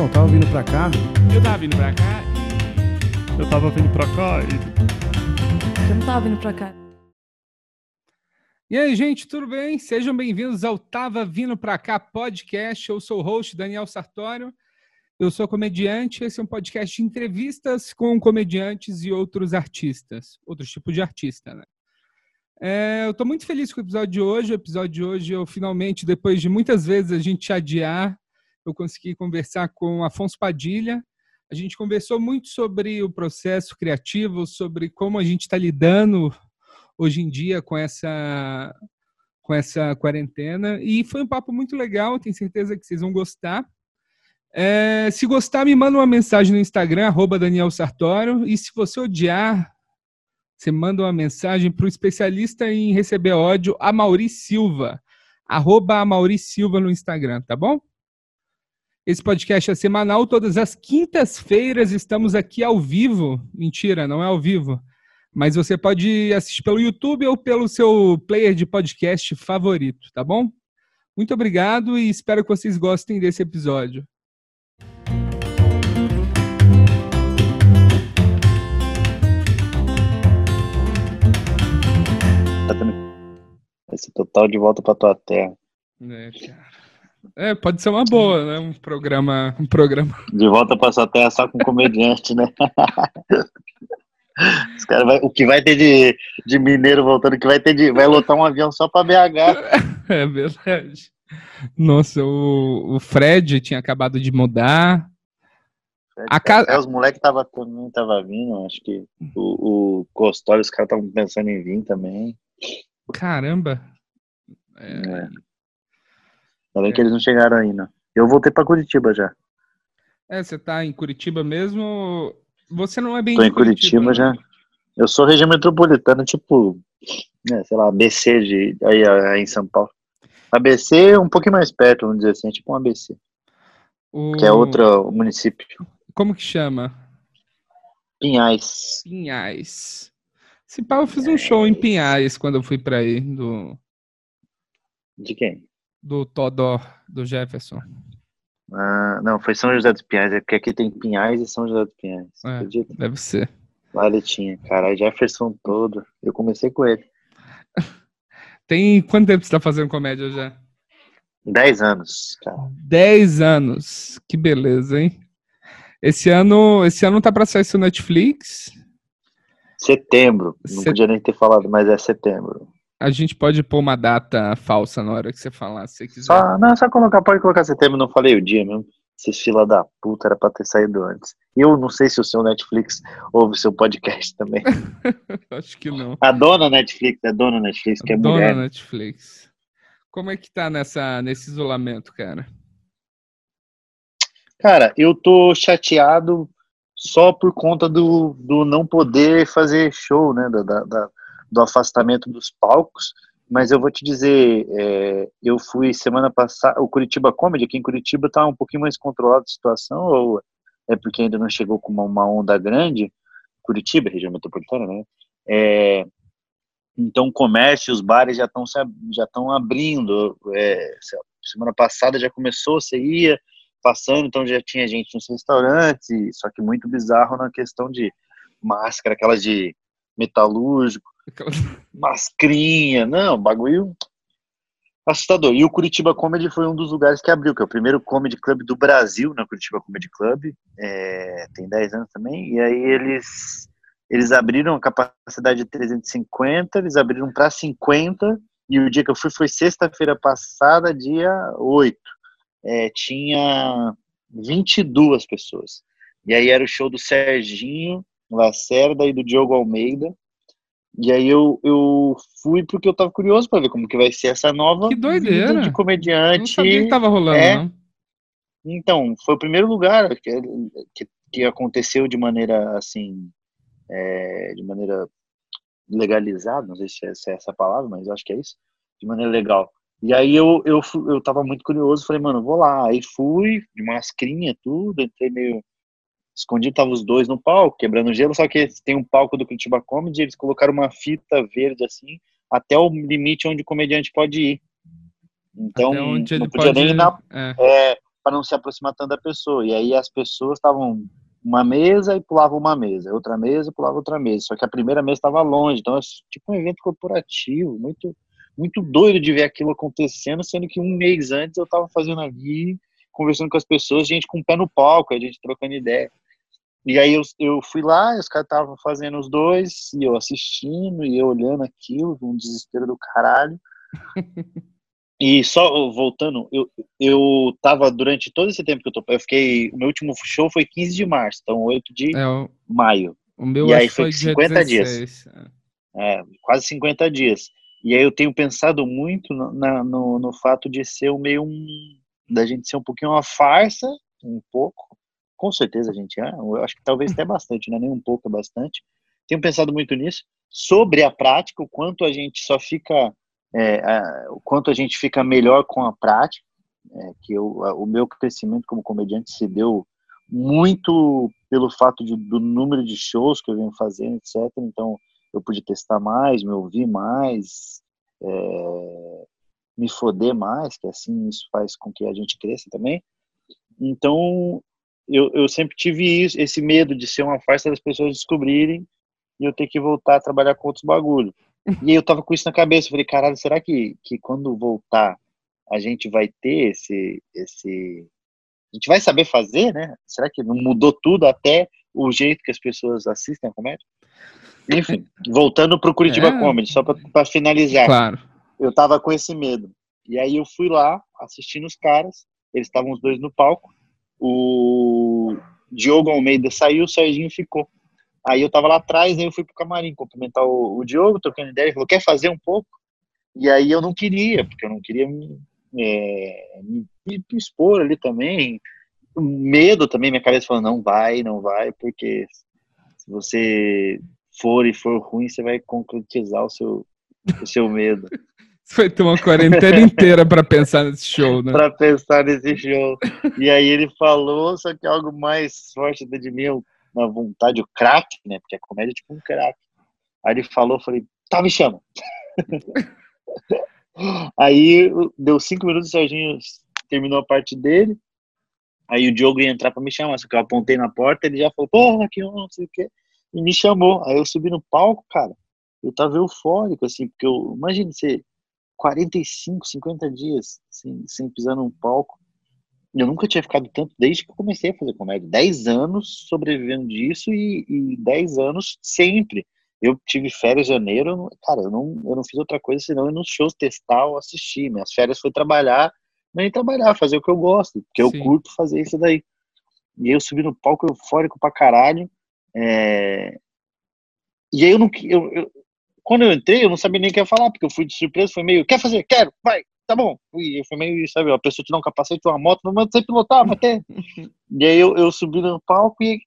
Não, tava vindo pra cá. Eu tava vindo pra cá Eu tava vindo pra cá e. Eu não tava vindo pra cá. E aí, gente, tudo bem? Sejam bem-vindos ao Tava Vindo Pra Cá podcast. Eu sou o host Daniel Sartório. Eu sou comediante. Esse é um podcast de entrevistas com comediantes e outros artistas, outros tipos de artista, né? É, eu estou muito feliz com o episódio de hoje. O episódio de hoje, eu finalmente, depois de muitas vezes a gente adiar, eu consegui conversar com Afonso Padilha. A gente conversou muito sobre o processo criativo, sobre como a gente está lidando hoje em dia com essa com essa quarentena e foi um papo muito legal. Tenho certeza que vocês vão gostar. É, se gostar, me manda uma mensagem no Instagram arroba Daniel Sartório e se você odiar, você manda uma mensagem para o especialista em receber ódio, Amauri Silva, arroba Silva no Instagram, tá bom? Esse podcast é semanal, todas as quintas-feiras estamos aqui ao vivo. Mentira, não é ao vivo. Mas você pode assistir pelo YouTube ou pelo seu player de podcast favorito, tá bom? Muito obrigado e espero que vocês gostem desse episódio. Esse total de volta pra tua terra. É, cara. É, pode ser uma boa, né? Um programa, um programa. De volta pra sua terra só com comediante, né? Vai, o que vai ter de, de mineiro voltando, que vai ter de. Vai lotar um avião só pra BH. É verdade. Nossa, o, o Fred tinha acabado de mudar. A ca- Até os moleques tava, também tava vindo, acho que o, o Costório, os caras estavam pensando em vir também. Caramba. É, É. Ainda bem que eles não chegaram ainda. Eu voltei pra Curitiba já. é, você tá em Curitiba mesmo? Você não é bem Tô em Curitiba né? já. Eu sou região metropolitana, tipo, né, sei lá, ABC de, aí, aí em São Paulo. ABC é um pouquinho mais perto, vamos dizer assim, tipo um ABC, O- que é outro município. Como que chama? Pinhais. Pinhais. Se pá, eu fiz um show em Pinhais quando eu fui pra aí, do, De quem? Do Todó, do Jefferson. Ah, não, foi São José dos Pinhais, é porque aqui tem Pinhais e São José dos Pinhais. É. Acredita? Deve ser. Lá ele tinha, cara, Jefferson todo. Eu comecei com ele. Tem quanto tempo você tá fazendo comédia já? 10 anos, cara. 10 anos. Que beleza, hein? Esse ano, esse ano tá pra sair seu Netflix. Setembro. Não Set- podia nem ter falado, mas é setembro. A gente pode pôr uma data falsa na hora que você falar, se você quiser. Só, não, só colocar, pode colocar setembro, não falei o dia mesmo. Esses fila da puta era pra ter saído antes. Eu não sei se o seu Netflix ouve o seu podcast também. Acho que não. A dona Netflix, é dona Netflix, que é Dona mulher. Netflix. Como é que tá nessa, nesse isolamento, cara? Cara, eu tô chateado só por conta do, do não poder fazer show, né? Da, da- da- do afastamento dos palcos. Mas eu vou te dizer, é, eu fui semana passada, o Curitiba Comedy, aqui em Curitiba tá um pouquinho mais controlada a situação, ou é porque ainda não chegou com uma, uma onda grande? Curitiba, região metropolitana, né? É, então, o comércio, os bares já estão já estão abrindo. é, semana passada já começou, você ia, passando, então já tinha gente nos restaurantes, só que muito bizarro na questão de máscara, aquelas de metalúrgico, Aquela- mascrinha, não, bagulho assustador. E o Curitiba Comedy foi um dos lugares que abriu, que é o primeiro comedy club do Brasil, na Curitiba Comedy Club, é, tem 10 anos também, e aí eles eles abriram a capacidade de 350, eles abriram para 50, e o dia que eu fui foi sexta-feira passada, dia 8 é, tinha 22 pessoas. E aí era o show do Serginho Lacerda e do Diogo Almeida. E aí eu, eu fui porque eu tava curioso para ver como que vai ser essa nova Que doideira. de Não comediante. sabia que tava rolando, é. não. Então, foi o primeiro lugar que, que, que aconteceu de maneira assim, é, de maneira legalizada, não sei se é, se é essa palavra, mas eu acho que é isso, de maneira legal. E aí eu, eu, eu tava muito curioso, falei, mano, vou lá. Aí fui, de mascrinha, tudo, entrei meio escondido, tava os dois no palco, quebrando gelo, só que tem um palco do Curitiba Comedy, eles colocaram uma fita verde assim, até o limite onde o comediante pode ir. Então, não podia nem ir na é. é, para não se aproximar tanto da pessoa. E aí as pessoas estavam uma mesa e pulava uma mesa, outra mesa e pulava outra mesa. Só que a primeira mesa estava longe, então é tipo um evento corporativo, muito muito doido de ver aquilo acontecendo, sendo que um mês antes eu estava fazendo ali, conversando com as pessoas, gente com o pé no palco, a gente trocando ideia. E aí eu, eu fui lá, os caras estavam fazendo os dois, e eu assistindo, e eu olhando aquilo, um desespero do caralho. E só voltando, eu, eu tava durante todo esse tempo que eu tô, eu fiquei, o meu último show foi 15 de março, então 8 de é, o, maio. O meu e aí foi 50 dias. É. é, quase 50 dias. E aí eu tenho pensado muito no, na, no, no fato de ser meio um, da gente ser um pouquinho uma farsa, um pouco. Com certeza a gente é, eu acho que talvez até bastante, não é nem um pouco, é bastante. Tenho pensado muito nisso, sobre a prática, o quanto a gente só fica é, a, o quanto a gente fica melhor com a prática, é, que eu, a, o meu crescimento como comediante se deu muito pelo fato de, do número de shows que eu venho fazendo, etc. Então, eu pude testar mais, me ouvir mais, é, me foder mais, que assim isso faz com que a gente cresça também. Então, eu, eu sempre tive isso, esse medo de ser uma farsa das pessoas descobrirem e eu ter que voltar a trabalhar com outros bagulhos. E eu tava com isso na cabeça, eu falei, caralho, será que, que quando voltar a gente vai ter esse, esse. A gente vai saber fazer, né? Será que não mudou tudo até o jeito que as pessoas assistem a comédia? Enfim, voltando pro Curitiba é. Comedy, só para finalizar. Claro. Eu tava com esse medo. E aí eu fui lá assistindo os caras, eles estavam os dois no palco. O Diogo Almeida saiu, o Serginho ficou. Aí eu tava lá atrás, aí eu fui pro camarim cumprimentar o, o Diogo, trocando ideia, ele falou, quer fazer um pouco? E aí eu não queria, porque eu não queria me, é, me, me expor ali também. Medo também, minha cabeça falou, não vai, não vai, porque se você for e for ruim, você vai concretizar o seu, o seu medo. Vai ter uma quarentena inteira para pensar nesse show, né? Para pensar nesse show. E aí ele falou, só que algo mais forte de mim, uma vontade, o crack, né? Porque a comédia é tipo um crack. Aí ele falou, falei, tá, me chama. aí deu cinco minutos, o Serginho terminou a parte dele. Aí o Diogo ia entrar pra me chamar, só que eu apontei na porta, ele já falou, porra, que não sei o quê. E me chamou. Aí eu subi no palco, cara. Eu tava eufórico, assim, porque eu, imagina você, 45, 50 dias assim, sem pisar num palco eu nunca tinha ficado tanto desde que eu comecei a fazer comédia. Dez anos sobrevivendo disso e, e dez anos sempre. Eu tive férias em janeiro, cara, eu não, eu não fiz outra coisa senão ir nos shows testar ou assistir. Minhas férias foi trabalhar, nem trabalhar, fazer o que eu gosto, porque Sim. eu curto fazer isso daí. E aí eu subi no palco eufórico pra caralho. É... E aí eu não. Eu, eu, quando eu entrei, eu não sabia nem o que ia falar, porque eu fui de surpresa, foi meio, quer fazer? Quero, vai, tá bom. E foi meio, sabe, a pessoa te dá um capacete, uma moto, não manda você pilotar, mas tem. e aí eu, eu subi no palco e,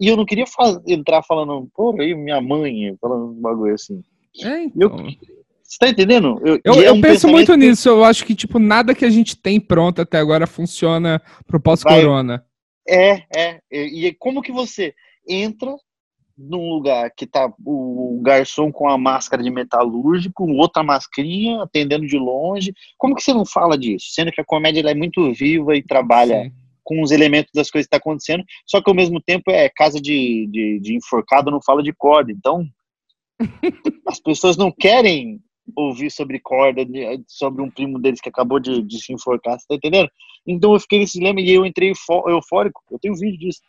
e eu não queria entrar falando, pô, aí minha mãe, falando um bagulho assim. É, então. eu, você tá entendendo? Eu, eu, é um eu penso muito nisso. Eu acho que, tipo, nada que a gente tem pronto até agora funciona pro pós-corona. É, é. E como que você entra num lugar que tá o garçom com a máscara de metalúrgico, outra mascarinha, atendendo de longe. Como que você não fala disso? Sendo que a comédia é muito viva e trabalha Sim. com os elementos das coisas que estão tá acontecendo, só que ao mesmo tempo é casa de, de, de enforcado, não fala de corda. Então, as pessoas não querem ouvir sobre corda, sobre um primo deles que acabou de, de se enforcar, você tá entendendo? Então eu fiquei nesse dilema e eu entrei eufórico, eu tenho vídeo disso.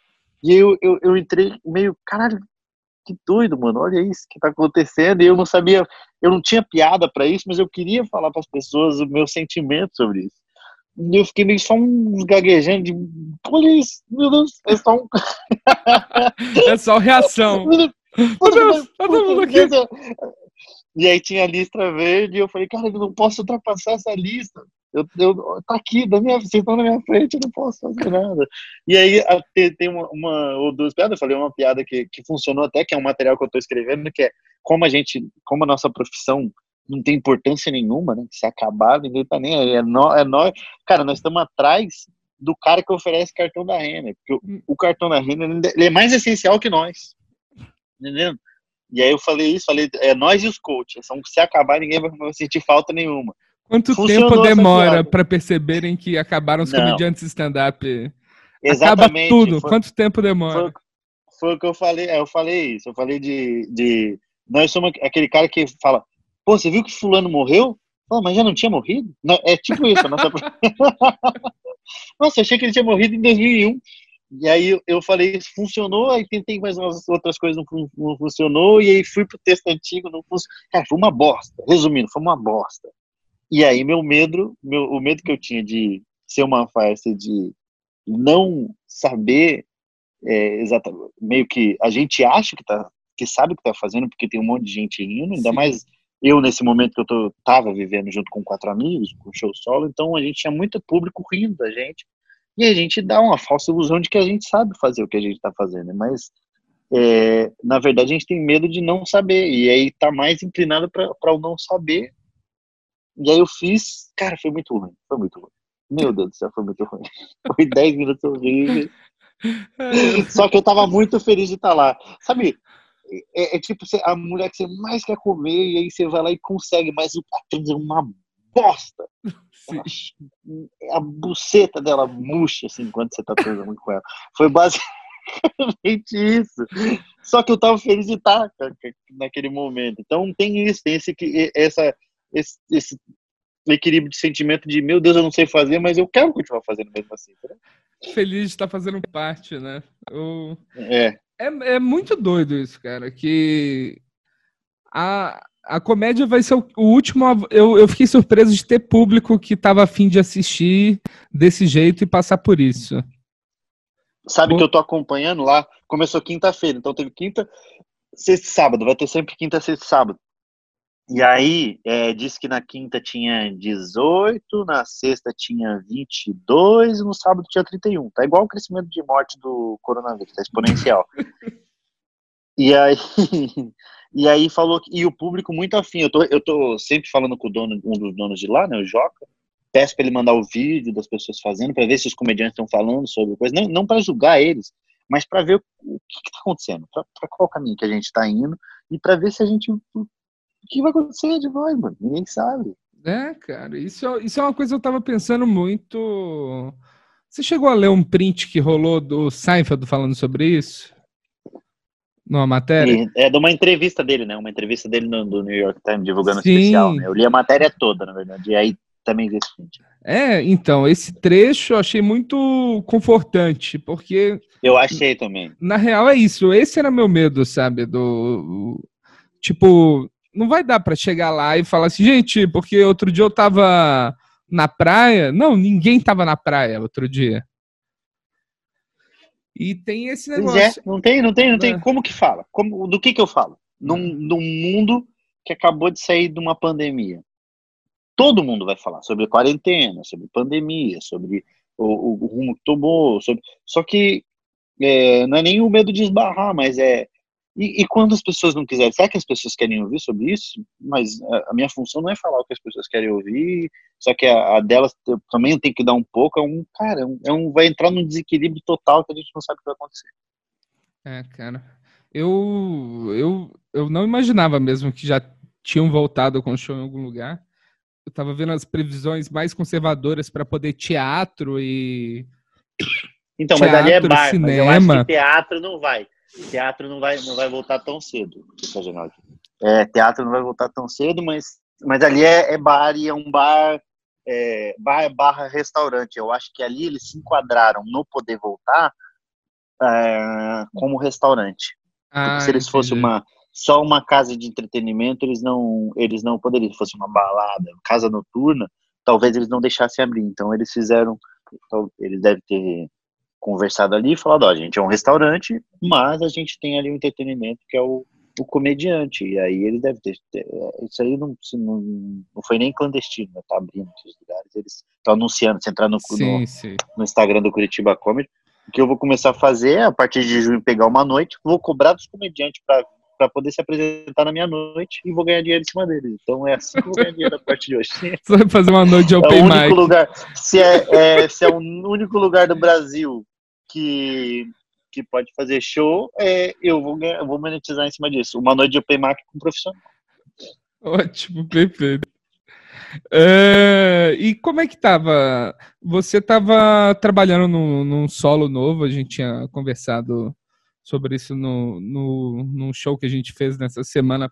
E eu, eu, eu entrei meio, caralho, que doido, mano, olha isso que tá acontecendo. E eu não sabia, eu não tinha piada para isso, mas eu queria falar para as pessoas o meu sentimento sobre isso. E eu fiquei meio só um gaguejando de, olha isso, meu Deus, é só um. é só reação. Meu Deus, todo mundo aqui. E aí tinha a lista verde e eu falei, cara, eu não posso ultrapassar essa lista. Eu, eu, tá aqui, da minha, vocês estão na minha frente, eu não posso fazer nada. E aí a, tem, uma, uma, ou duas piadas, eu falei uma piada que, que funcionou até, que é um material que eu estou escrevendo, que é como a gente, como a nossa profissão não tem importância nenhuma, né? Se acabar, ninguém tá nem aí. É nós, é nós. Cara, nós estamos atrás do cara que oferece cartão da Renner. Porque o, o cartão da Renner ele é mais essencial que nós. Entendeu? E aí eu falei isso, falei, é nós e os coaches. São, se acabar, ninguém vai sentir falta nenhuma. Quanto Funcionou tempo demora para perceberem que acabaram os Não. comediantes stand-up? Acaba Exatamente. tudo. Foi- Quanto tempo demora? Foi, foi o que eu falei, é, eu falei isso, eu falei de, de nós somos aquele cara que fala, pô, você viu que fulano morreu? Fala, mas já não tinha morrido? Não, é tipo isso, a nossa... Nossa, achei que ele tinha morrido em 2001. E aí eu, falei, isso funcionou, aí tentei mais umas outras coisas, não, não funcionou, e aí fui pro texto antigo, não funcionou. Cara, foi uma bosta. Resumindo, foi uma bosta. E aí meu medo, meu, o medo que eu tinha de ser uma farsa, de não saber é, exatamente, meio que a gente acha que, tá, que sabe o que tá fazendo, porque tem um monte de gente rindo, ainda Sim. mais eu nesse momento que eu tô, tava vivendo junto com quatro amigos, com show solo, então a gente tinha muito público rindo da gente, e a gente dá uma falsa ilusão de que a gente sabe fazer o que a gente tá fazendo, mas é, na verdade a gente tem medo de não saber, e aí tá mais inclinado para o não saber, e aí eu fiz, cara, foi muito ruim, foi muito ruim. Meu Deus do céu, foi muito ruim. Foi 10 minutos horríveis. Só que eu tava muito feliz de estar lá. Sabe, é, é tipo a mulher que você mais quer comer e aí você vai lá e consegue, mas o atriz é uma bosta. Sim. A buceta dela murcha assim enquanto você tá transando com ela. Foi basicamente isso. Só que eu tava feliz de estar ca- naquele momento. Então tem isso, tem esse, que- essa, esse, esse equilíbrio de sentimento de meu Deus, eu não sei fazer, mas eu quero continuar fazendo mesmo assim. entendeu? Feliz de estar fazendo parte, né? Eu- É. É, é muito doido isso, cara, que a, a comédia vai ser o, último. Eu, eu fiquei surpreso de ter público que tava afim de assistir desse jeito e passar por isso. Sabe Bom. que eu tô acompanhando lá? Começou quinta-feira, então teve quinta, sexta e sábado. Vai ter sempre quinta, sexta e sábado. E aí, é, disse que na quinta tinha 18, na sexta tinha 22 e no sábado tinha 31. Tá igual o crescimento de morte do coronavírus, tá exponencial. e aí, e aí falou que, e o público muito afim. Eu tô, eu tô sempre falando com o dono, um dos donos de lá, né, o Joca. Peço para ele mandar o vídeo das pessoas fazendo, para ver se os comediantes estão falando sobre coisa. Não, não para julgar eles, mas para ver o, o que está acontecendo, para qual caminho que a gente está indo e para ver se a gente. O que vai acontecer de nós, mano? Ninguém sabe. É, cara, isso, é- isso é uma coisa que eu tava pensando muito. Você chegou a ler um print que rolou do Seinfeld falando sobre isso? Numa matéria? E é de uma entrevista dele, né? Uma entrevista dele no, do New York Times, divulgando o Sim. especial. Né? Eu li a matéria toda, na verdade. E aí também vi esse print. É, então, esse trecho eu achei muito confortante, porque Eu achei também. na real é isso. Esse era meu medo, sabe? Do tipo, não vai dar pra chegar lá e falar assim, gente, porque outro dia eu tava na praia. Não, ninguém tava na praia outro dia. E tem esse Pois negócio. é, não tem, não tem, não tem. É. Como que fala? Como, do que que eu falo? Num, num mundo que acabou de sair de uma pandemia. Todo mundo vai falar sobre quarentena, sobre pandemia, sobre o, o- o rumo que tomou, sobre... só que é, não é nem o medo de esbarrar, mas é e, e quando as pessoas não quiserem, será que as pessoas querem ouvir sobre isso? Mas a, a minha função não é falar o que as pessoas querem ouvir, só que a, a delas também tem que dar um pouco, é um, cara, é um, é um- vai entrar num desequilíbrio total que a gente não sabe o que vai acontecer. É, cara. Eu, eu, eu não imaginava mesmo que já tinham voltado com o show em algum lugar. Eu tava vendo as previsões mais conservadoras para poder teatro e. Então, mas ali é Teatro, bar, mas eu acho cinema. que teatro não vai. Teatro não vai, não vai voltar tão cedo. Deixa eu fazer aqui. É, teatro não vai voltar tão cedo, mas, mas ali é, é bar e é um bar, é, bar barra restaurante. Eu acho que ali eles se enquadraram no poder voltar é, como restaurante. Ah, se eles fossem uma só uma casa de entretenimento, eles não eles não poderiam. Se fosse uma balada, casa noturna, talvez eles não deixassem abrir. Então eles fizeram, então, eles devem ter conversado ali e falado, ó, a gente é um restaurante, mas a gente tem ali um entretenimento que é o, o comediante. E aí eles devem ter, ter- isso aí não, não, não foi nem clandestino, né? Tá abrindo esses lugares, eles estão anunciando, se entrar no, no, Sim, sim. no Instagram do Curitiba Comedy. O que eu vou começar a fazer é, a partir de junho, pegar uma noite, vou cobrar dos comediantes para poder se apresentar na minha noite e vou ganhar dinheiro em cima deles. Então é assim que eu vou ganhar dinheiro a partir de hoje. Você vai fazer uma noite de É o open único mic. lugar, se é, é- se é o único lugar do Brasil que, que pode fazer show, é, eu vou, ganhar, vou monetizar em cima disso. Uma noite de open mic com um profissional. Ótimo, perfeito. É, e como é que tava? Você tava trabalhando num, num solo novo, a gente tinha conversado sobre isso no, no, num show que a gente fez nessa semana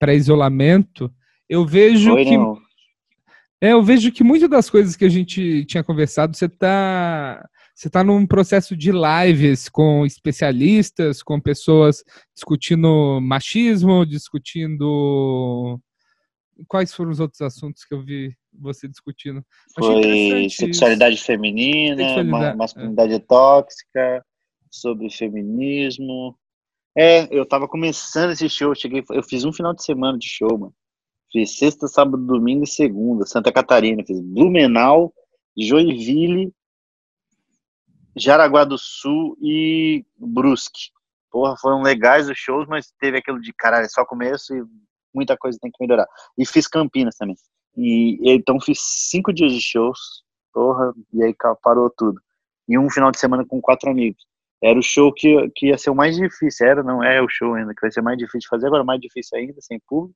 pré-isolamento. Pré eu vejo Foi, que. Não. É, eu vejo que muitas das coisas que a gente tinha conversado, você está você está num processo de lives com especialistas, com pessoas discutindo machismo, discutindo. Quais foram os outros assuntos que eu vi você discutindo? Foi sexualidade isso. feminina, sexualidade, masculinidade é. tóxica, sobre feminismo. É, eu tava começando esse show, cheguei, eu fiz um final de semana de show, mano. Fiz sexta, sábado, domingo e segunda, Santa Catarina, fiz Blumenau, Joinville Jaraguá do Sul e Brusque. Porra, foram legais os shows, mas teve aquilo de caralho, é só começo e muita coisa tem que melhorar. E fiz Campinas também. E então fiz cinco dias de shows, porra, e aí parou tudo. E um final de semana com quatro amigos. Era o show que, que ia ser o mais difícil, era, não é o show ainda, que vai ser mais difícil de fazer, agora mais difícil ainda, sem público.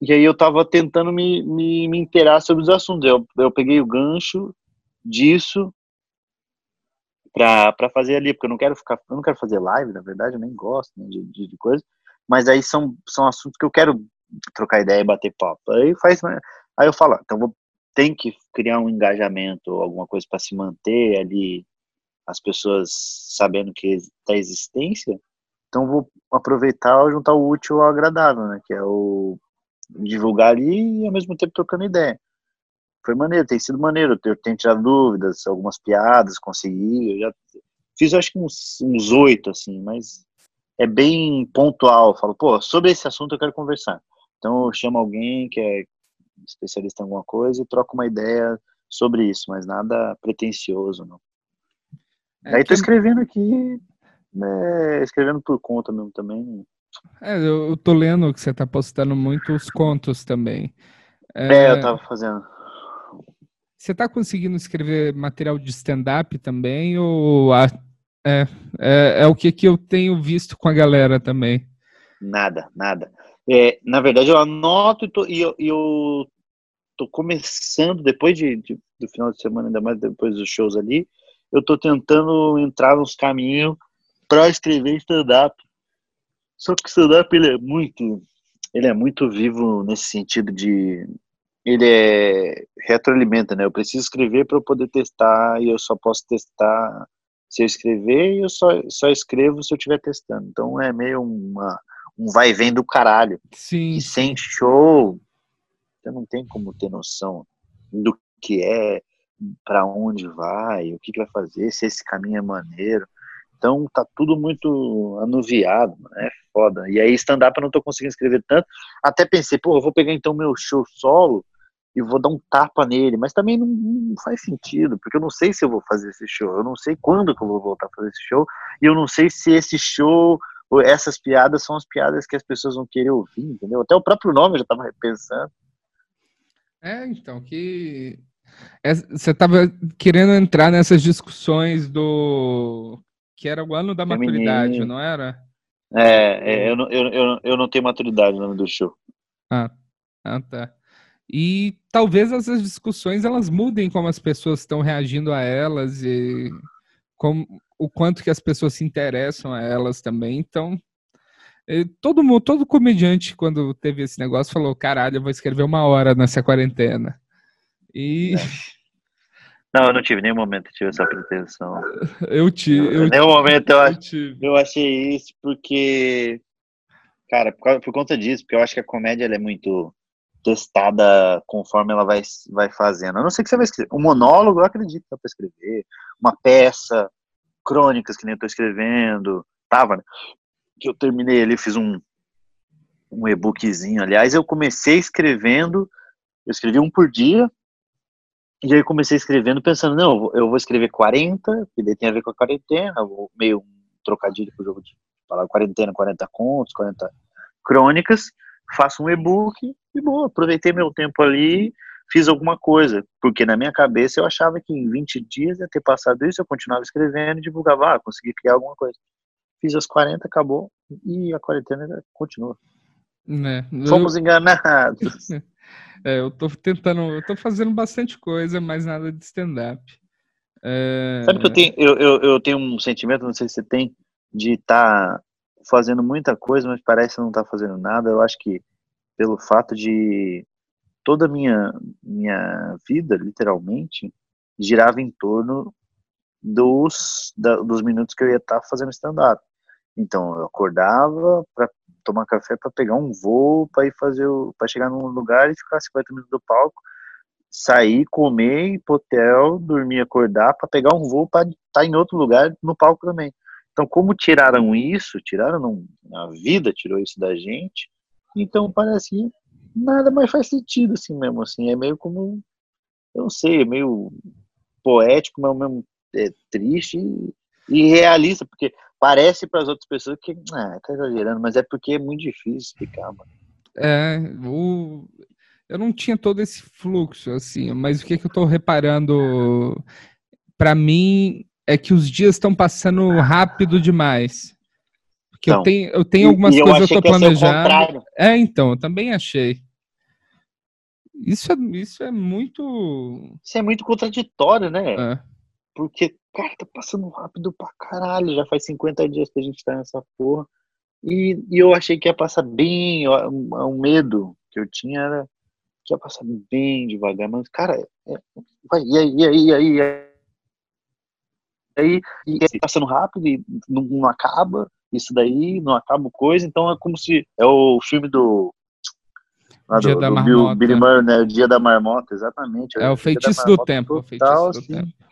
E aí eu tava tentando me, me, me inteirar sobre os assuntos. Eu, eu peguei o gancho disso para fazer ali, porque eu não quero ficar, eu não quero fazer live, na verdade, eu nem gosto né, de, de, de, coisa, mas aí são, são assuntos que eu quero trocar ideia e bater papo. Aí faz, aí eu falo, ah, então vou, tem que criar um engajamento, alguma coisa para se manter ali, as pessoas sabendo que da existência, então vou aproveitar juntar o útil ao agradável, né, que é o divulgar ali e ao mesmo tempo trocando ideia foi maneiro, tem sido maneiro. Eu tenho tirado dúvidas, algumas piadas, consegui. Eu já fiz acho que uns oito, assim, mas é bem pontual. Eu falo, pô, sobre esse assunto eu quero conversar. Então eu chamo alguém que é especialista em alguma coisa e troco uma ideia sobre isso, mas nada pretencioso, não. É Aí tô escrevendo aqui, né, escrevendo por conta mesmo também. É, eu tô lendo que você tá postando muitos contos também. É, é eu tava fazendo. Você está conseguindo escrever material de stand-up também? Ou a, é, é, é, o que, que eu tenho visto com a galera também? Nada, nada. É, na verdade, eu anoto e, tô, e eu, eu tô começando, depois de, de, do final de semana, ainda mais depois dos shows ali, eu tô tentando entrar nos caminhos para escrever stand-up. Só que o stand-up ele é muito, ele é muito vivo nesse sentido de ele é retroalimenta, né? Eu preciso escrever para eu poder testar e eu só posso testar se eu escrever e eu só, só escrevo se eu estiver testando. Então é meio uma, um vai e vem do caralho. Sim. E sem show, você não tem como ter noção do que é, para onde vai, o que, que vai fazer, se esse caminho é maneiro. Então tá tudo muito anuviado, é foda. E aí stand-up eu não tô conseguindo escrever tanto. Até pensei, pô, eu vou pegar então meu show solo e vou dar um tapa nele, mas também não, não, faz sentido, porque eu não sei se eu vou fazer esse show, eu não sei quando que eu vou voltar a fazer esse show, e eu não sei se esse show, essas piadas são as piadas que as pessoas vão querer ouvir, entendeu? Até o próprio nome eu já estava repensando. É, então, que você estava querendo entrar nessas discussões do que era o ano da maturidade, não era? É, é eu, não, eu, eu, eu não tenho maturidade no nome do show. Ah, ah tá. E talvez essas discussões elas mudem como as pessoas estão reagindo a elas e como, o quanto que as pessoas se interessam a elas também. Então, todo mundo, todo comediante quando teve esse negócio falou, caralho, eu vou escrever uma hora nessa quarentena. E é. Não, eu não tive nenhum momento tive essa pretensão. Eu tive. Em nenhum momento eu, eu, eu, achei isso porque, cara, por, por, conta disso, porque eu acho que a comédia ela é muito testada conforme ela vai, vai fazendo. A não ser que você vai escrever. Um monólogo, eu acredito que dá pra escrever. Uma peça, crônicas que nem eu tô escrevendo. Tava, né? Que eu terminei ali, fiz um, um e-bookzinho. Aliás, eu comecei escrevendo, eu escrevi um por dia. E aí comecei escrevendo pensando, não, eu vou escrever 40, que daí tem a ver com a quarentena, meio um trocadilho com o jogo de falar quarentena, 40 contos, 40 crônicas faço um e-book e bom, aproveitei meu tempo ali, fiz alguma coisa, porque na minha cabeça eu achava que em 20 dias ia ter passado isso, eu continuava escrevendo e divulgava, ah, consegui criar alguma coisa. Fiz as 40, acabou, e a quarentena continua. Né? Fomos enganados. É, eu tô tentando, eu tô fazendo bastante coisa, mas nada de stand-up. É... Sabe que eu tenho, eu, eu, eu tenho um sentimento, não sei se você tem, de estar tá fazendo muita coisa, mas parece não estar tá fazendo nada. Eu acho que pelo fato de toda a minha, minha vida, literalmente, girava em torno dos, da, dos minutos que eu ia estar tá fazendo stand-up. Então, eu acordava para tomar café, para pegar um voo, para ir fazer, para chegar num lugar e ficar 50 minutos do palco, sair, comer, ir pro hotel, dormir, acordar, para pegar um voo para estar tá em outro lugar no palco também. Então, como tiraram isso, tiraram a vida tirou isso da gente, então parece que nada mais faz sentido assim mesmo, assim, é meio como, eu não sei, é meio poético, mas ao mesmo é triste e, e realista, porque parece para as outras pessoas que, ah, tá exagerando, mas é porque é muito difícil explicar, mano. É, o... eu não tinha todo esse fluxo, assim, mas o que, que eu tô reparando, para mim, é que os dias estão passando rápido demais. Porque então, eu tenho, eu tenho algumas coisas que eu tô planejando. É, então, eu também achei. Isso é, isso é muito. Isso é muito contraditório, né? É. Porque, cara, tá passando rápido pra caralho. Já faz 50 dias que a gente tá nessa porra. E, e eu achei que ia passar bem. O, o medo que eu tinha era que ia passar bem devagar. Mas, cara, é, vai, e aí, e aí, e aí? E aí, e aí passando rápido e não, não acaba isso daí, não acaba coisa. Então é como se. É o filme do Dia do, da do Marmota. Billy Murray, né? O Dia da Marmota, exatamente. É o feitiço do tempo. Total, feitiço do assim, tempo.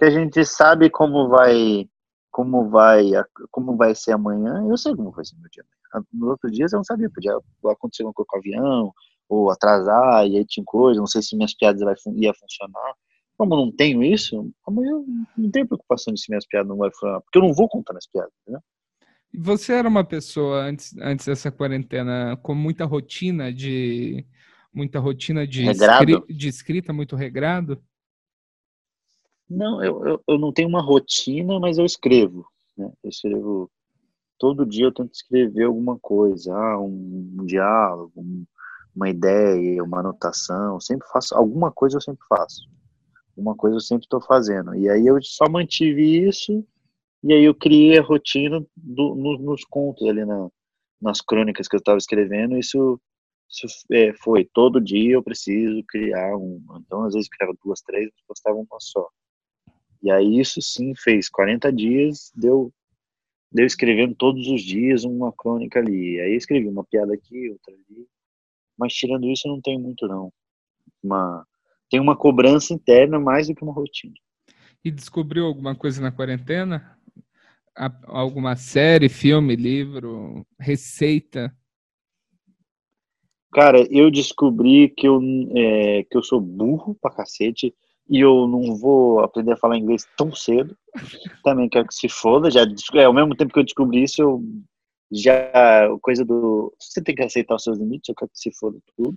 Que a gente sabe como vai, como vai, como vai ser amanhã. Eu sei como vai ser meu dia. Nos outros dias eu não sabia, podia acontecer uma coisa com o avião, ou atrasar, e aí tinha coisa, não sei se minhas piadas vai, ia funcionar. Como eu não tenho isso, amanhã eu não tenho preocupação de se minhas piadas não vão funcionar, porque eu não vou contar minhas piadas, entendeu? Você era uma pessoa antes, antes dessa quarentena com muita rotina de muita rotina de, escri, de escrita muito regrado? Não, eu, eu, eu, não tenho uma rotina, mas eu escrevo. Né? Eu escrevo todo dia. Eu tento escrever alguma coisa, ah, um, um diálogo, um, uma ideia, uma anotação. Sempre faço alguma coisa. Eu sempre faço. Uma coisa eu sempre estou fazendo. E aí eu só mantive isso e aí eu criei a rotina do, no, nos contos ali, na, nas crônicas que eu estava escrevendo. Isso, isso é, foi todo dia eu preciso criar um. Então, às vezes, eu criava duas, três, postava uma só. E aí, isso sim fez 40 dias, deu, deu escrevendo todos os dias uma crônica ali. Aí, escrevi uma piada aqui, outra ali. Mas, tirando isso, não tem muito, não. Uma, tem uma cobrança interna mais do que uma rotina. E descobriu alguma coisa na quarentena? alguma série, filme, livro, receita? Cara, eu descobri que eu, é, que eu sou burro pra cacete e eu não vou aprender a falar inglês tão cedo. Também quero que se foda. Já, é, ao mesmo tempo que eu descobri isso, eu já. Coisa do. Você tem que aceitar os seus limites, eu quero que se foda tudo.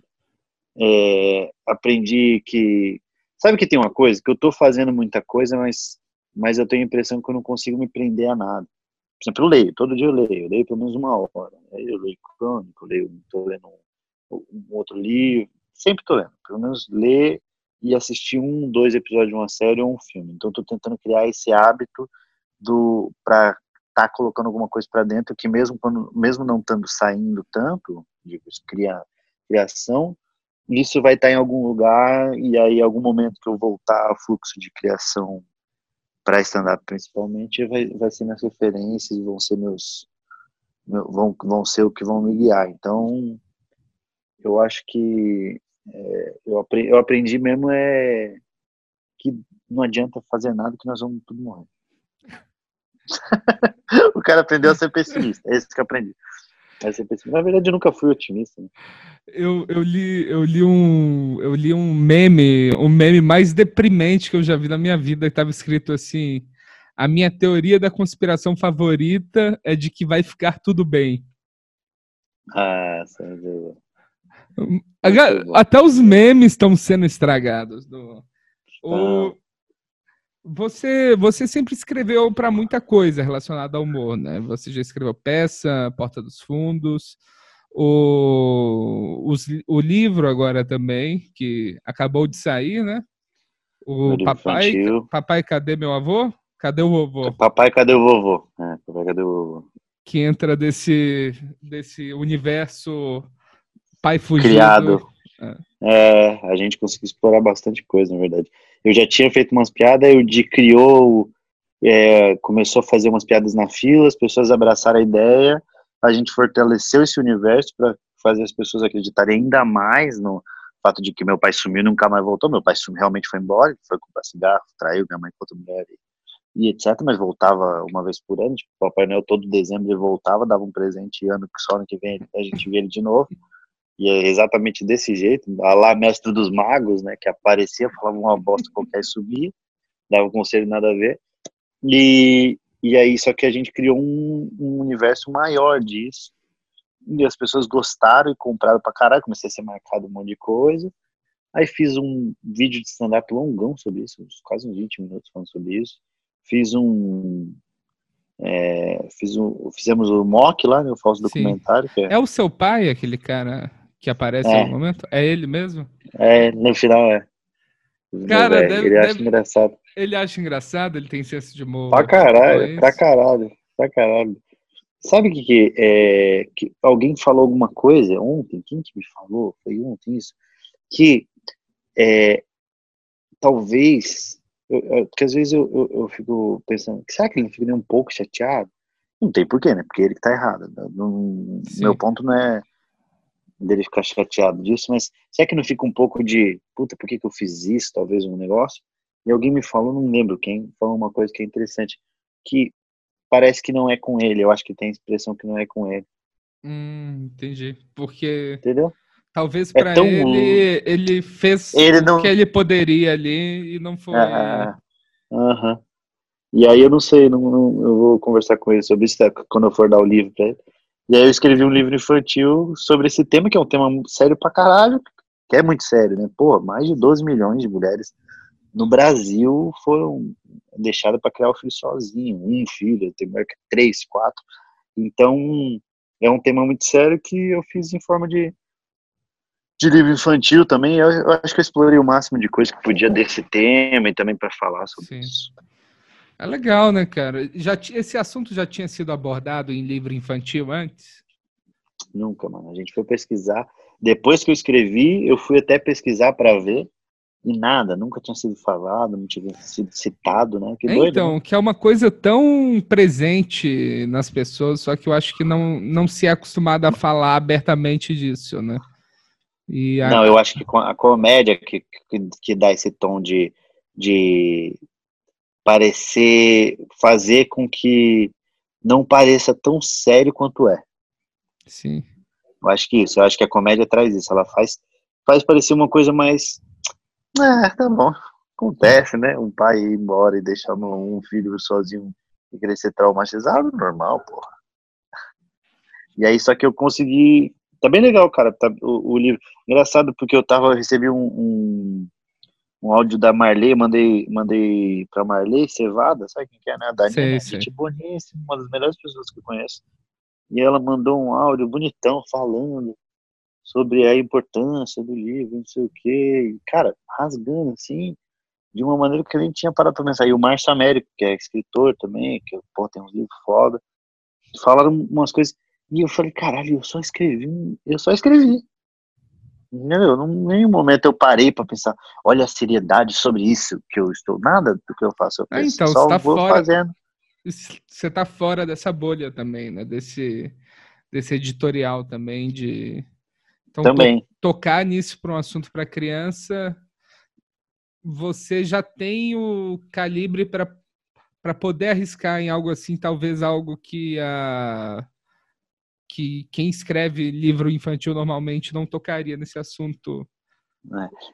É, aprendi que. Sabe que tem uma coisa? Que eu tô fazendo muita coisa, mas mas eu tenho a impressão que eu não consigo me prender a nada. Por exemplo, eu leio, todo dia eu leio, eu leio pelo menos uma hora. Eu leio crônico, eu leio, estou lendo um, um, outro livro, sempre estou lendo, pelo menos ler e assistir um, dois episódios de uma série ou um filme. Então estou tentando criar esse hábito do para estar tá colocando alguma coisa para dentro que mesmo quando mesmo não estando saindo tanto, digo, criar criação, isso vai estar tá em algum lugar e aí algum momento que eu voltar ao fluxo de criação para stand-up principalmente, vai, vai ser minhas referências, vão ser meus, meu, vão, vão ser o que vão me guiar. Então, eu acho que é, eu, aprendi, eu aprendi mesmo é que não adianta fazer nada que nós vamos tudo morrer. o cara aprendeu a ser pessimista, é isso que eu aprendi. Na verdade, eu nunca fui otimista. Né? Eu, eu, li, eu, li um, eu li um meme, um meme mais deprimente que eu já vi na minha vida, que estava escrito assim: A minha teoria da conspiração favorita é de que vai ficar tudo bem. Ah, sem dúvida. Até os memes estão sendo estragados. Do... O, você, você sempre escreveu para muita coisa relacionada ao humor, né? Você já escreveu peça, Porta dos Fundos. o, os, o livro agora também, que acabou de sair, né? O papai, infantil. papai, cadê meu avô? Cadê o vovô? Papai, cadê o vovô? É, papai, cadê o vovô? Que entra desse, desse universo pai fugido. Criado. É, a gente conseguiu explorar bastante coisa, na verdade. Eu já tinha feito umas piadas, o Di criou, é, começou a fazer umas piadas na fila, as pessoas abraçaram a ideia, a gente fortaleceu esse universo para fazer as pessoas acreditarem ainda mais no fato de que meu pai sumiu e nunca mais voltou. Meu pai sumiu, realmente foi embora, foi comprar cigarro, traiu minha mãe com outra mulher e, e etc. Mas voltava uma vez por ano, tipo, o Papai Noel todo dezembro ele voltava, dava um presente e ano que só ano que vem a gente via ele de novo. E é exatamente desse jeito, a lá mestre dos magos, né, que aparecia, falava uma bosta qualquer e subia, dava um conselho nada a ver. E, e aí, só que a gente criou um, um universo maior disso, e as pessoas gostaram e compraram pra caralho, comecei a ser marcado um monte de coisa. Aí fiz um vídeo de stand-up longão sobre isso, quase uns 20 minutos falando sobre isso. Fiz um. é, fiz um fizemos o mock lá, né, o falso Sim. documentário, é, É o seu pai, aquele cara que aparece É. no momento? É ele mesmo? é, no final é. Cara, deve- ele acha deve- engraçado. Ele acha engraçado, ele tem senso de humor. Pra caralho, Então é pra caralho, pra caralho. Sabe o que, que, é, que alguém falou alguma coisa ontem? Quem que me falou? Foi ontem isso? Que é, talvez, eu, eu- porque às vezes eu, eu, eu fico pensando, será que ele não fica nem um pouco chateado? Não tem porquê, né? Porque ele que tá errado. Não- meu ponto não é dele ficar chateado disso, mas será que não fica um pouco de, puta, por que, que eu fiz isso? Talvez um negócio. E alguém me falou, não lembro quem, falou uma coisa que é interessante, que parece que não é com ele, eu acho que tem a expressão que não é com ele, Hum, entendi. Porque entendeu? talvez É pra tão- ele, ele fez Ele o não- que ele poderia ali e não foi. Ah, Aham. E aí eu não sei, não, não- eu vou conversar com ele sobre isso tá, quando eu for dar o livro pra ele. E aí eu escrevi um livro infantil sobre esse tema, que é um tema sério pra caralho, que é muito sério, né? Pô, mais de 12 milhões de mulheres no Brasil foram deixadas para criar o filho sozinho, um filho, tem mulher que três, quatro. Então, é um tema muito sério que eu fiz em forma de, de livro infantil também. Eu, eu acho que eu explorei o máximo de coisa que podia desse tema e também para falar sobre Sim. isso. É legal, né, cara? Já, esse assunto já tinha sido abordado em livro infantil antes? Nunca, mano. A gente foi pesquisar. Depois que eu escrevi, eu fui até pesquisar para ver e nada, nunca tinha sido falado, não tinha sido citado, né? Que É, doido. então, né? que é uma coisa tão presente nas pessoas, só que eu acho que não, não se é acostumado a falar abertamente disso, né? E a- Não, eu acho que com a comédia que, que, que dá esse tom de, de parecer, fazer com que não pareça tão sério quanto é. Sim. Eu acho que isso, eu acho que a comédia traz isso, ela faz, faz parecer uma coisa mais. Ah, tá bom. Acontece, né? Um pai ir embora e deixar um filho sozinho e crescer traumatizado, normal, porra. E aí, só que eu consegui. Tá bem legal, cara, tá, o, o livro. Engraçado, porque eu tava, eu recebi um, um, um áudio da Marley, mandei, mandei pra Marley Cevada, sabe quem que é, né? A Dani, Sei, né? gente boníssima, uma das melhores pessoas que eu conheço. E ela mandou um áudio bonitão falando sobre a importância do livro, não sei o quê. E, cara, rasgando assim, de uma maneira que eu nem tinha parado pra pensar. E o Márcio Américo, que é escritor também, que pô, tem uns livros foda, falaram umas coisas. E eu falei, caralho, eu só escrevi, eu só escrevi. Não, em nenhum momento eu parei pra pensar, olha a seriedade sobre isso que eu estou. Nada do que eu faço. Eu Ah, penso, então, só você tá vou fora- fazendo. Você tá fora dessa bolha também, né? Desse, desse editorial também de. Então, to- Também. tocar nisso para um assunto para criança, você já tem o calibre para para poder arriscar em algo assim, talvez algo que a que quem escreve livro infantil normalmente não tocaria nesse assunto.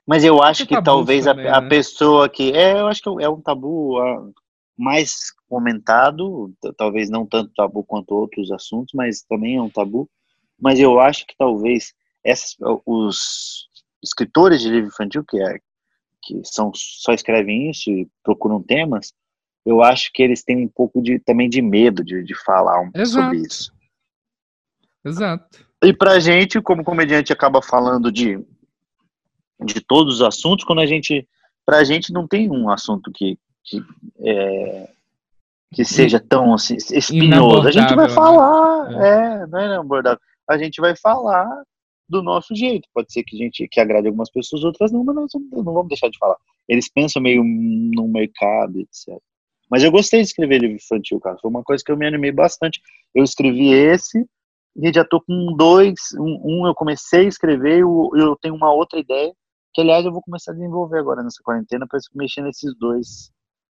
Mas eu acho que tabus talvez a, também, a né? pessoa que. É, eu acho que é um tabu ah, mais comentado, talvez não tanto tabu quanto outros assuntos, mas também é um tabu. Mas eu acho que talvez essas, os escritores de livro infantil, que, é, que são, só escrevem isso e procuram temas, eu acho que eles têm um pouco de, também de medo de, de falar um, sobre isso. Exato. E pra gente, como comediante, acaba falando de, de todos os assuntos, quando a gente. Pra gente não tem um assunto que, que, é, que seja tão assim, espinhoso. A gente vai Inabordável, falar, né? é, não é inabordável. A gente vai falar do nosso jeito. Pode ser que a gente que agrade algumas pessoas, outras não, mas nós não vamos deixar de falar. Eles pensam meio no mercado, etc. Mas eu gostei de escrever livro infantil, cara. Foi uma coisa que eu me animei bastante. Eu escrevi esse e já tô com dois. Um, um eu comecei a escrever e o- eu tenho uma outra ideia que, aliás, eu vou começar a desenvolver agora nessa quarentena para mexer nesses dois,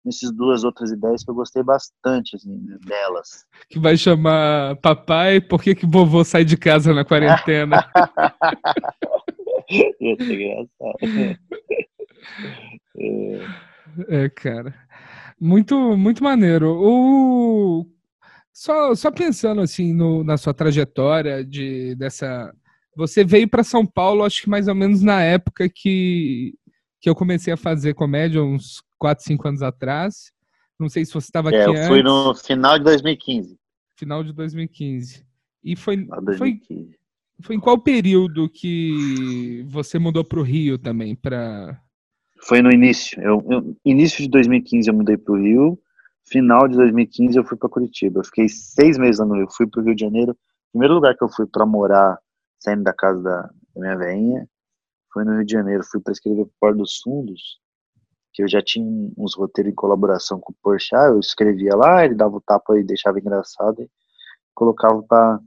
nessas duas outras ideias que eu gostei bastante assim, delas. Que vai chamar papai, por que, que vovô sai de casa na quarentena? Ia ser engraçado. É, É, cara. Muito, muito maneiro. O... Só, só pensando assim no, na sua trajetória de dessa. Você veio para São Paulo, acho que mais ou menos na época que, que eu comecei a fazer comédia, uns 4, 5 anos atrás. Não sei se você estava aqui é, eu fui antes, no final de 2015. final de 2015. E foi, lá foi, 2015. foi em qual período que você mudou para o Rio também? Pra... Foi no início. Eu, eu- início de 2015 eu mudei para o Rio. Final de 2015 eu fui para Curitiba. Eu fiquei seis meses lá no Rio. Fui para o Rio de Janeiro. Primeiro lugar que eu fui para morar, saindo da casa da, da minha veinha, foi no Rio de Janeiro. Fui para escrever Porto dos Fundos, que eu já tinha uns roteiros em colaboração com o Porchat. Eu escrevia lá, ele dava o tapa e deixava engraçado e colocava para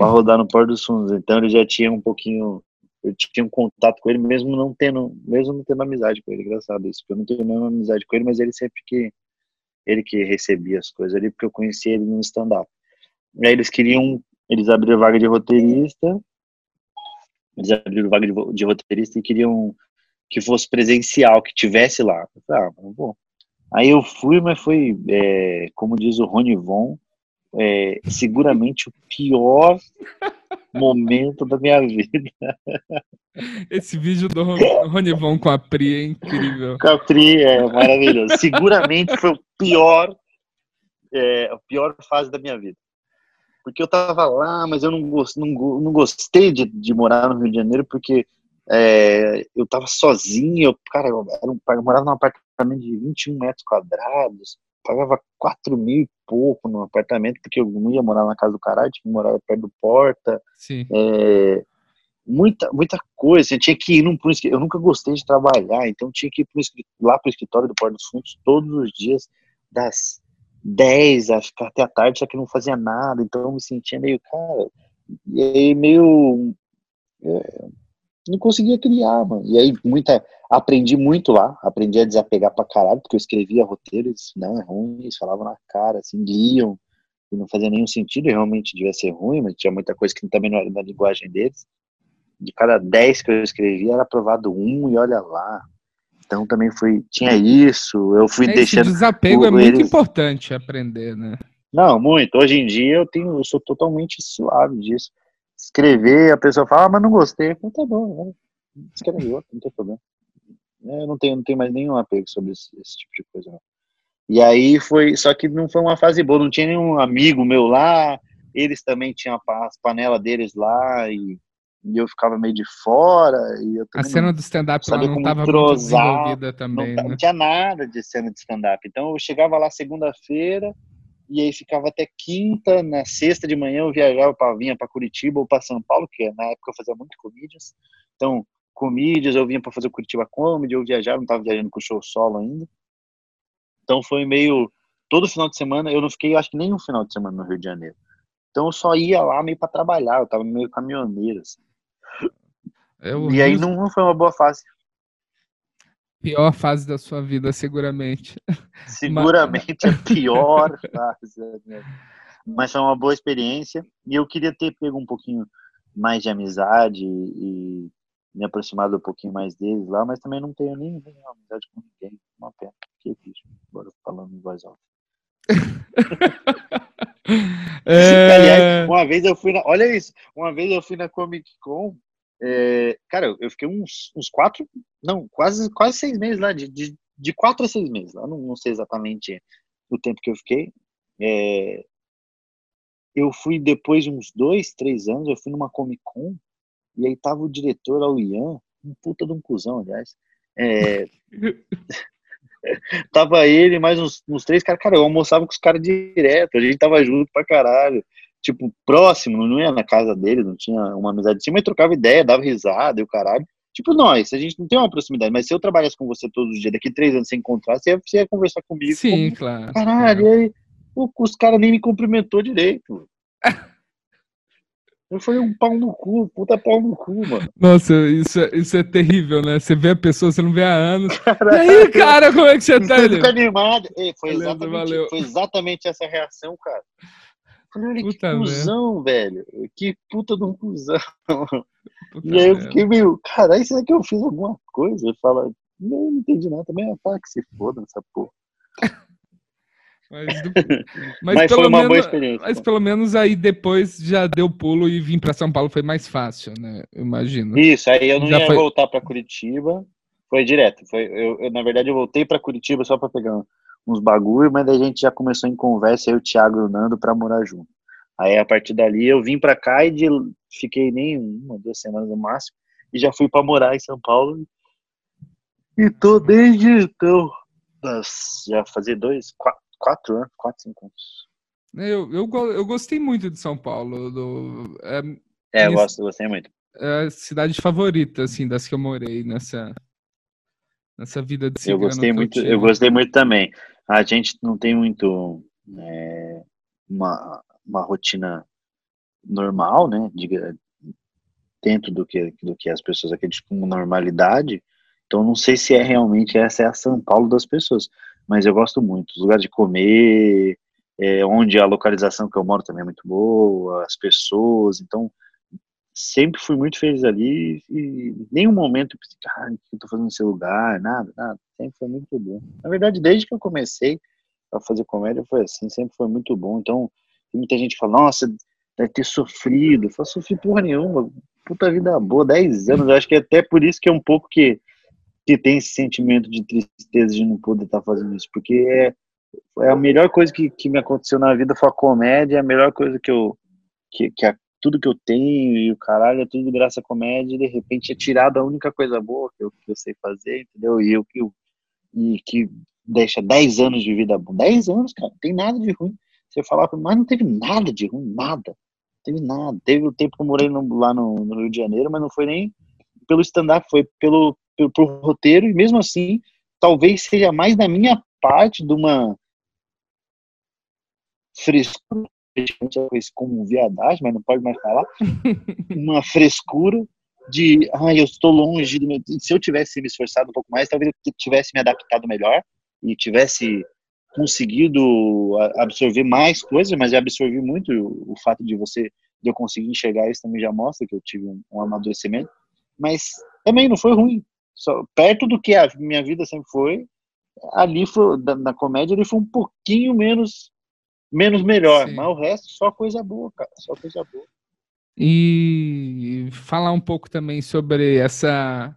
rodar no Porto dos Fundos. Então ele já tinha um pouquinho eu tinha um contato com ele mesmo não tendo mesmo não tendo amizade com ele engraçado isso eu não tenho nenhuma amizade com ele mas ele sempre que ele que recebia as coisas ali porque eu conhecia ele no stand up aí eles queriam eles abriram vaga de roteirista eles abriram vaga de, de roteirista e queriam que fosse presencial que tivesse lá. Eu falei, ah, bom aí eu fui mas foi é, como diz o Rony Von é, seguramente o pior momento da minha vida Esse vídeo do Ron- Ronivon com a Pri é incrível. Capri é maravilhoso. Seguramente foi o pior, é, a pior fase da minha vida. Porque eu tava lá, mas eu não, gos- não, não gostei de, de morar no Rio de Janeiro, porque é, eu tava sozinho, eu, cara, eu, um- eu morava num apartamento de 21 metros quadrados, pagava 4 mil e pouco no apartamento, porque eu não ia morar na casa do caralho, tinha que morar perto do porta, é, muita, muita coisa. Você tinha que ir num, Eu nunca gostei de trabalhar, então tinha que ir pro lá para o escritório do Porto dos Fundos todos os dias, das 10 a ficar até a tarde, só que não fazia nada, então eu me sentia meio, cara, e aí meio. é, não conseguia criar, mano. E aí muita. Aprendi muito lá, aprendi a desapegar pra caralho, porque eu escrevia roteiros, não, é ruim, eles falavam na cara, assim, liam, e não fazia nenhum sentido, e realmente devia ser ruim, mas tinha muita coisa que também não era da linguagem deles. De cada 10 que eu escrevia, era aprovado um, e olha lá. Então também foi, tinha isso, eu fui É, Esse deixando. desapego é o- muito eles- importante aprender, né? Não, muito. Hoje em dia eu tenho, eu sou totalmente suave disso. Escrever, a pessoa fala, ah, mas não gostei. Eu falo, tá bom, escreve outro, não tem problema. É, Eu não tenho, não tenho mais nenhum apego sobre esse, esse tipo de coisa. não. E aí foi, só que não foi uma fase boa, não tinha nenhum amigo meu lá, eles também tinham a as panelas deles lá e, e eu ficava meio de fora. E eu A cena não, do stand-up lá não estava desenvolvida não, também, tá- né? não tinha nada de cena de stand-up. Então eu chegava lá segunda-feira e aí ficava até quinta, na sexta de manhã eu viajava para vinha para Curitiba ou para São Paulo, que na época eu fazia muito comedians. Então, comedians eu vinha para fazer Curitiba Comedy, eu viajava, não estava viajando com show solo ainda. Então foi meio todo final de semana, eu não fiquei, acho que nem um final de semana no Rio de Janeiro. Então eu só ia lá meio para trabalhar, eu tava meio caminhoneiro assim. É E aí não foi uma boa fase. Pior fase da sua vida, seguramente. Seguramente a pior fase vida. Mas foi uma boa experiência. E eu queria ter pego um pouquinho mais de amizade e me aproximado um pouquinho mais deles lá, mas também não tenho nem, nem amizade com ninguém. Uma pena. Que bicho. Agora falando em voz alta. É, Aliás, uma vez eu fui na. Olha isso. Uma vez eu fui na Comic Con. É, cara, eu fiquei uns, uns quatro. Não, quase, quase seis meses lá. De, de, de quatro a seis meses lá. Não, não sei exatamente o tempo que eu fiquei. É, eu fui depois de uns dois, três anos, eu fui numa Comic Con e aí tava o diretor lá, o Ian, um puta de um cuzão, aliás. É, tava ele mais uns, uns três caras, cara, eu almoçava com os caras direto, a gente tava junto pra caralho. Tipo, próximo, não ia na casa dele, não tinha uma amizade assim, mas trocava ideia, dava risada e o caralho. Tipo, nós, a gente não tem uma proximidade, mas se eu trabalhasse com você todos os dias, daqui três anos sem encontrar, você ia, você ia conversar comigo. Sim, claro. Caralho, e aí os caras nem me cumprimentou direito. Eu falei um pau no cu, puta pau no cu, mano. Nossa, isso, é- isso é terrível, né? Você vê a pessoa, você não vê há anos. E aí, cara, como é que você tá? Fica animado. Ei, foi, Beleza, exatamente, valeu. foi exatamente essa reação, cara. Falei, olha que Puta cuzão, velho. Que puta de um cuzão. Puta E aí eu fiquei meio, caralho, será que eu fiz alguma coisa? Ele fala, não, não entendi nada. Também é pá, que se foda essa porra. Mas, do- Mas, mas foi pelo uma boa menos, experiência. mas pelo menos aí depois já deu pulo e vir pra São Paulo foi mais fácil, né? Eu imagino. Isso, aí eu não Já ia foi- voltar pra Curitiba. Foi direto. Foi, eu, eu, na verdade, eu voltei pra Curitiba só pra pegar uns bagulho, mas daí a gente já começou em conversa, eu, o Thiago e o Nando, pra morar junto. Aí, a partir dali, eu vim pra cá e de, fiquei nem uma, duas semanas no máximo, e já fui pra morar em São Paulo. E tô desde então, já fazer dois, quatro, quatro anos, quatro, cinco anos. Eu, eu, eu gostei muito de São Paulo. Do, é, É, eu gosto, gostei muito. é a cidade favorita, assim, das que eu morei nessa, nessa vida de Eu gostei muito, eu gostei muito também. A gente não tem muito é, uma, uma rotina normal, né? diga- dentro do que, do que as pessoas acreditam como normalidade. Então não sei se é realmente essa é a São Paulo das pessoas, mas eu gosto muito. Os lugares de comer, é, onde a localização que eu moro também é muito boa, as pessoas. Então sempre fui muito feliz ali e nenhum momento pensei, cara, o que eu tô fazendo nesse lugar? Nada, nada. Sempre foi muito bom. Na verdade, desde que eu comecei a fazer comédia foi assim, sempre foi muito bom. Então, muita gente fala, nossa, deve ter sofrido. Eu falo, sofri porra nenhuma. Puta vida boa, 10 anos. Eu acho que é até por isso que é um pouco que, que tem esse sentimento de tristeza de não poder estar fazendo isso. Porque é, é a melhor coisa que, que me aconteceu na vida foi a comédia, é a melhor coisa que eu. Que, que a, tudo que eu tenho e o caralho é tudo graças à comédia, e de repente é tirada a única coisa boa que eu, que eu sei fazer, entendeu? E eu que e que deixa 10 anos de vida bom. 10 anos, cara, não tem nada de ruim. Você falar, mas não teve nada de ruim, nada. Não teve nada. Teve o tempo que eu morei no- lá no, no Rio de Janeiro, mas não foi nem pelo stand-up, foi pelo, pelo, pelo roteiro, e mesmo assim, talvez seja mais da minha parte de uma frescura, a gente conhece isso como viadagem, mas não pode mais falar, uma frescura de, ai, eu estou longe do meu... Se eu tivesse me esforçado um pouco mais, talvez eu tivesse me adaptado melhor e tivesse conseguido absorver mais coisas, mas eu absorvi muito o, fato de você, de eu conseguir enxergar isso também já mostra que eu tive um, um amadurecimento, mas também não foi ruim, só perto do que a minha vida sempre foi, ali foi, da- na comédia ele foi um pouquinho menos menos melhor, Sim. mas o resto só coisa boa, cara, só coisa boa. E falar um pouco também sobre essa.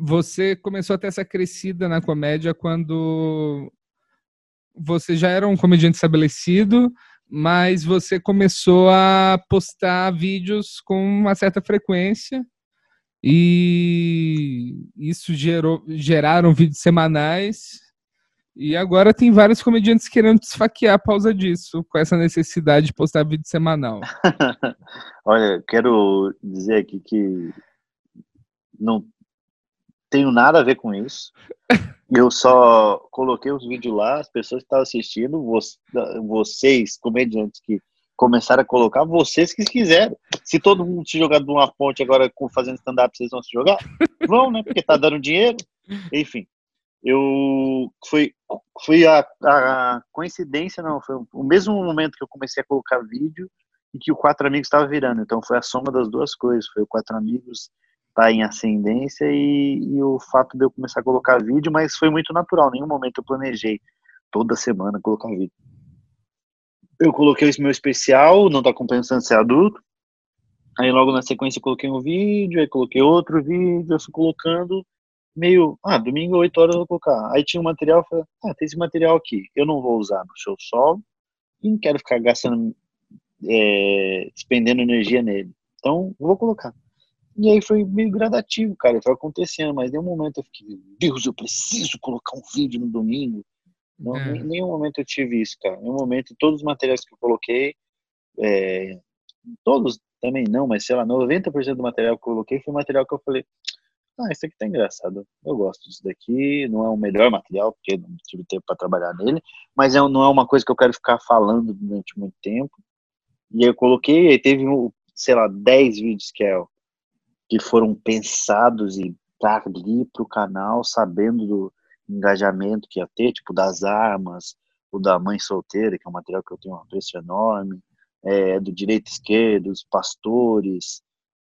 Você começou a ter essa crescida na comédia quando você já era um comediante estabelecido, mas você começou a postar vídeos com uma certa frequência e isso gerou, geraram vídeos semanais. E agora tem vários comediantes querendo te esfaquear por causa disso, com essa necessidade de postar vídeo semanal. Olha, quero dizer aqui que não tenho nada a ver com isso. Eu só coloquei os vídeos lá, as pessoas que estavam assistindo, vo- vocês, comediantes que começaram a colocar, vocês que quiseram. Se todo mundo se jogar de uma ponte agora fazendo stand-up, vocês vão se jogar? Vão, né? Porque tá dando dinheiro. Enfim, eu foi foi a, a coincidência não foi o mesmo momento que eu comecei a colocar vídeo e que o quatro amigos estava virando. Então foi a soma das duas coisas. Foi o quatro amigos tá em ascendência e, e o fato de eu começar a colocar vídeo mas foi muito natural. Em nenhum momento eu planejei toda semana colocar vídeo. Eu coloquei esse meu especial não tá compensando ser adulto. Aí logo na sequência eu coloquei um vídeo aí coloquei outro vídeo eu fui colocando meio, ah, domingo 8 horas eu vou colocar. Aí tinha um material, eu falei, ah, tem esse material aqui, eu não vou usar no show solo, e não quero ficar gastando é, despendendo energia nele. Então, vou colocar. E aí foi meio gradativo, cara, foi acontecendo, mas nenhum momento eu fiquei, Deus, eu preciso colocar um vídeo no domingo. Não, É. em nenhum momento eu tive isso, cara. Em nenhum momento, todos os materiais que eu coloquei, é, todos também não, mas sei lá, 90% do material que eu coloquei foi material que eu falei, ah, isso aqui tá engraçado, eu gosto disso daqui, não é o melhor material, porque não tive tempo para trabalhar nele, mas é, não é uma coisa que eu quero ficar falando durante muito tempo. E eu coloquei, teve, sei lá, 10 vídeos que, é, que foram pensados e tá ali pro canal, sabendo do engajamento que ia ter, tipo das armas, o da mãe solteira, que é um material que eu tenho um apreço enorme, é, do direito esquerdo, dos pastores.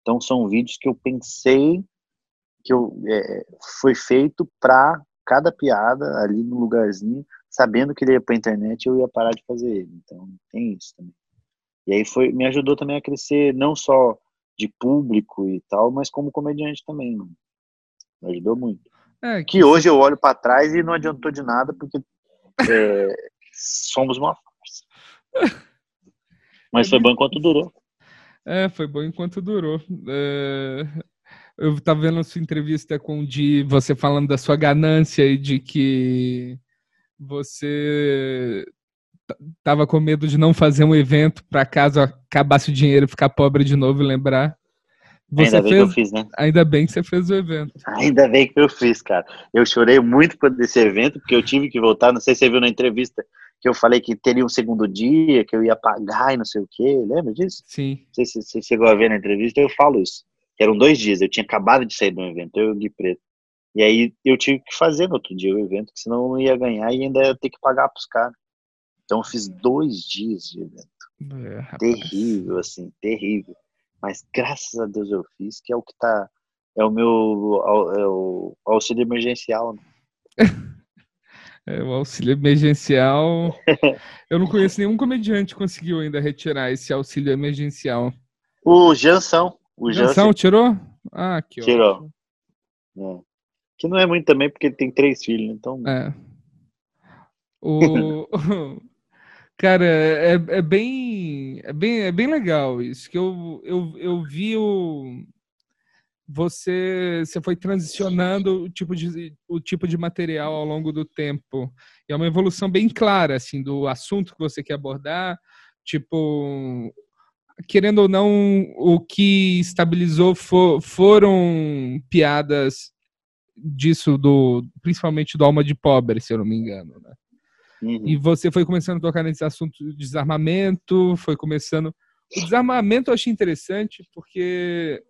Então são vídeos que eu pensei que eu, é, foi feito para cada piada ali no lugarzinho, sabendo que ele ia para internet eu ia parar de fazer ele. Então tem isso também. E aí foi, me ajudou também a crescer não só de público e tal, mas como comediante também, mano. Me ajudou muito. É, Que hoje eu olho para trás e não adiantou de nada porque é, somos uma farsa. Mas foi bom enquanto durou. É, foi bom enquanto durou. É, Eu estava vendo a sua entrevista com o Di, você falando da sua ganância e de que você tava com medo de não fazer um evento para caso acabasse o dinheiro e ficar pobre de novo e lembrar. Você Ainda bem fez, que eu fiz, né? ainda bem que você fez o evento. Ainda bem que eu fiz, cara. Eu chorei muito por desse evento, porque eu tive que voltar. Não sei se você viu na entrevista que eu falei que teria um segundo dia, que eu ia pagar e não sei o quê. Lembra disso? Sim. Não sei se você chegou a ver na entrevista, eu falo isso. Eram dois dias, eu tinha acabado de sair do evento, eu e o Gui Preto. E aí eu tive que fazer no outro dia o evento, que senão eu não ia ganhar e ainda ia ter que pagar pros caras. Então eu fiz dois dias de evento. É. Terrível, assim, terrível. Mas graças a Deus eu fiz, que é o que tá. É o meu é o auxílio emergencial. né? É, o auxílio emergencial. Eu não conheço nenhum comediante que conseguiu ainda retirar esse auxílio emergencial. O Jansão. O Jansão. tirou? Ah, que Tirou. É. Que não é muito também, porque ele tem três filhos, então. É. O... Cara, é, é bem, é bem, é bem legal isso, que eu, eu, eu vi o... Você, você foi transicionando o tipo, de, o tipo de material ao longo do tempo. E é uma evolução bem clara, assim, do assunto que você quer abordar. Tipo, querendo ou não, o que estabilizou fo- foram piadas disso, do principalmente do Alma de Pobre, se eu não me engano. Né? Uhum. E você foi começando a tocar nesse assunto de desarmamento, foi começando. O desarmamento eu achei interessante porque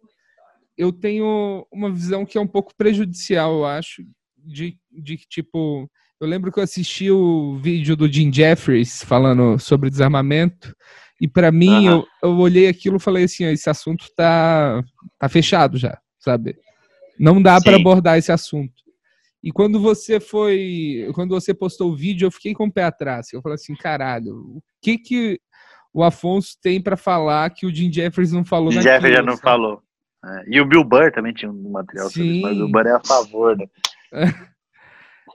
eu tenho uma visão que é um pouco prejudicial, eu acho, de, de tipo, eu lembro que eu assisti o vídeo do Jim Jeffries falando sobre desarmamento, e para mim Aham. eu, eu olhei aquilo e falei assim: "Ah, esse assunto tá, tá fechado já, sabe? Não dá para Sim. abordar esse assunto. E quando você foi, quando você postou o vídeo, eu fiquei com o pé atrás. Eu falei assim, caralho, o que que o Afonso tem para falar que o Jim Jeffries não falou O naquilo? Jeff já não sabe? falou. É, E o Bill Burr também tinha um material sobre isso, mas o Sim. Burr é a favor, né?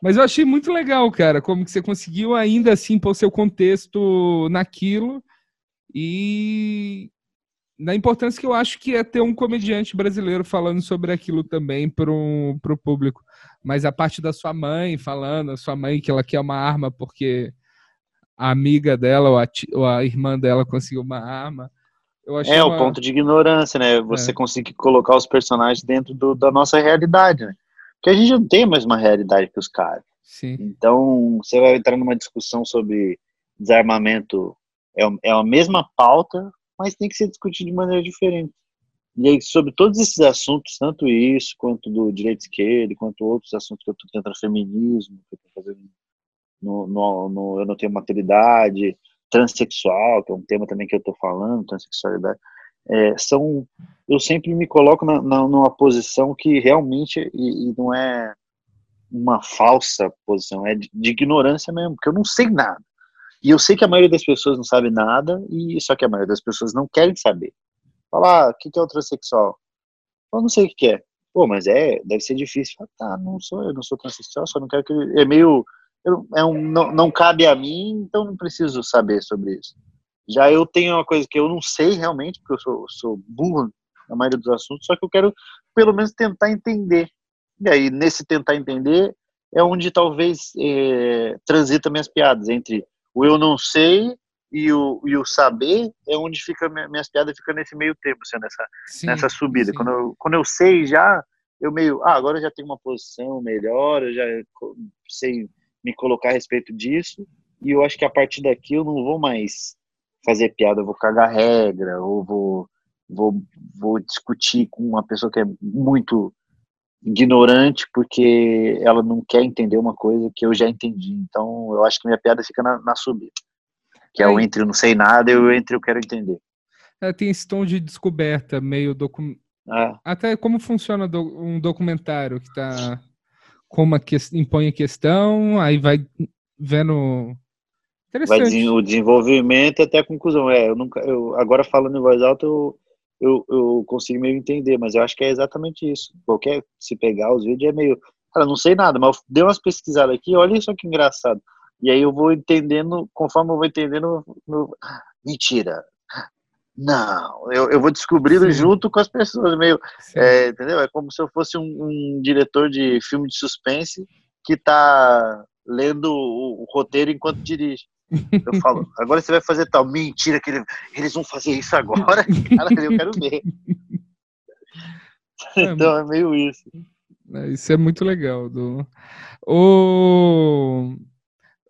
Mas eu achei muito legal, cara, como que você conseguiu ainda assim pôr seu contexto naquilo e na importância que eu acho que é ter um comediante brasileiro falando sobre aquilo também para o público. Mas a parte da sua mãe falando, a sua mãe que ela quer uma arma porque a amiga dela ou a, ou a irmã dela conseguiu uma arma. É uma- o ponto de ignorância, né? Você É. conseguir colocar os personagens dentro do- da nossa realidade, né? Porque a gente não tem mais uma realidade que os caras. Sim, Então, você vai entrar numa discussão sobre desarmamento, é, é a mesma pauta, mas tem que ser discutido de maneira diferente. E aí, sobre todos esses assuntos, tanto isso, quanto do direito esquerdo, quanto outros assuntos que eu estou tentando, feminismo, que eu estou fazendo no, no, no Eu Não Tenho Maturidade, transexual, que é um tema também que eu estou falando, transexualidade, é, são, eu sempre me coloco na, na, numa posição que realmente, e, e não é uma falsa posição, é de, de ignorância mesmo, porque eu não sei nada. E eu sei que a maioria das pessoas não sabe nada, e só que a maioria das pessoas não querem saber. Falar, ah, o que que é o transexual? Eu não sei o que é. Pô, mas é, deve ser difícil. Fala, tá, não sou, eu não sou transexual, só não quero que. É meio. é um, não, não cabe a mim, então não preciso saber sobre isso. Já eu tenho uma coisa que eu não sei realmente, porque eu sou, sou burro na maioria dos assuntos, só que eu quero pelo menos tentar entender. E aí, nesse tentar entender, é onde talvez é, transita minhas piadas, entre o eu não sei e o, e o saber, é onde fica minhas piadas fica nesse meio tempo, assim, nessa, sim, nessa subida. Quando eu, quando eu sei já, eu meio, ah, agora eu já tenho uma posição melhor, eu já sei me colocar a respeito disso, e eu acho que a partir daqui eu não vou mais fazer piada, eu vou cagar regra, ou vou, vou, vou discutir com uma pessoa que é muito ignorante porque ela não quer entender uma coisa que eu já entendi. Então, eu acho que minha piada fica na, na subida. Que é, é o entre eu não sei nada e o entre eu quero entender. É, tem esse tom de descoberta, meio docu... É. Até como funciona um documentário que tá como a que, impõe a questão, aí vai vendo vai o desenvolvimento até a conclusão. É, eu nunca, eu agora falando em voz alta, eu, eu, eu consigo meio entender, mas eu acho que é exatamente isso. Qualquer se pegar os vídeos é meio, cara, não sei nada, mas eu dei umas pesquisadas aqui, olha só que engraçado. E aí eu vou entendendo, conforme eu vou entendendo, no... mentira, não, eu, eu vou descobrindo Sim. junto com as pessoas, meio, é, entendeu? É como se eu fosse um, um, diretor de filme de suspense que tá lendo o, o roteiro enquanto dirige. Eu falo, agora você vai fazer tal. Mentira, que eles vão fazer isso agora? Cara, eu quero ver. É, então é meio isso. É, isso é muito legal. Do... O...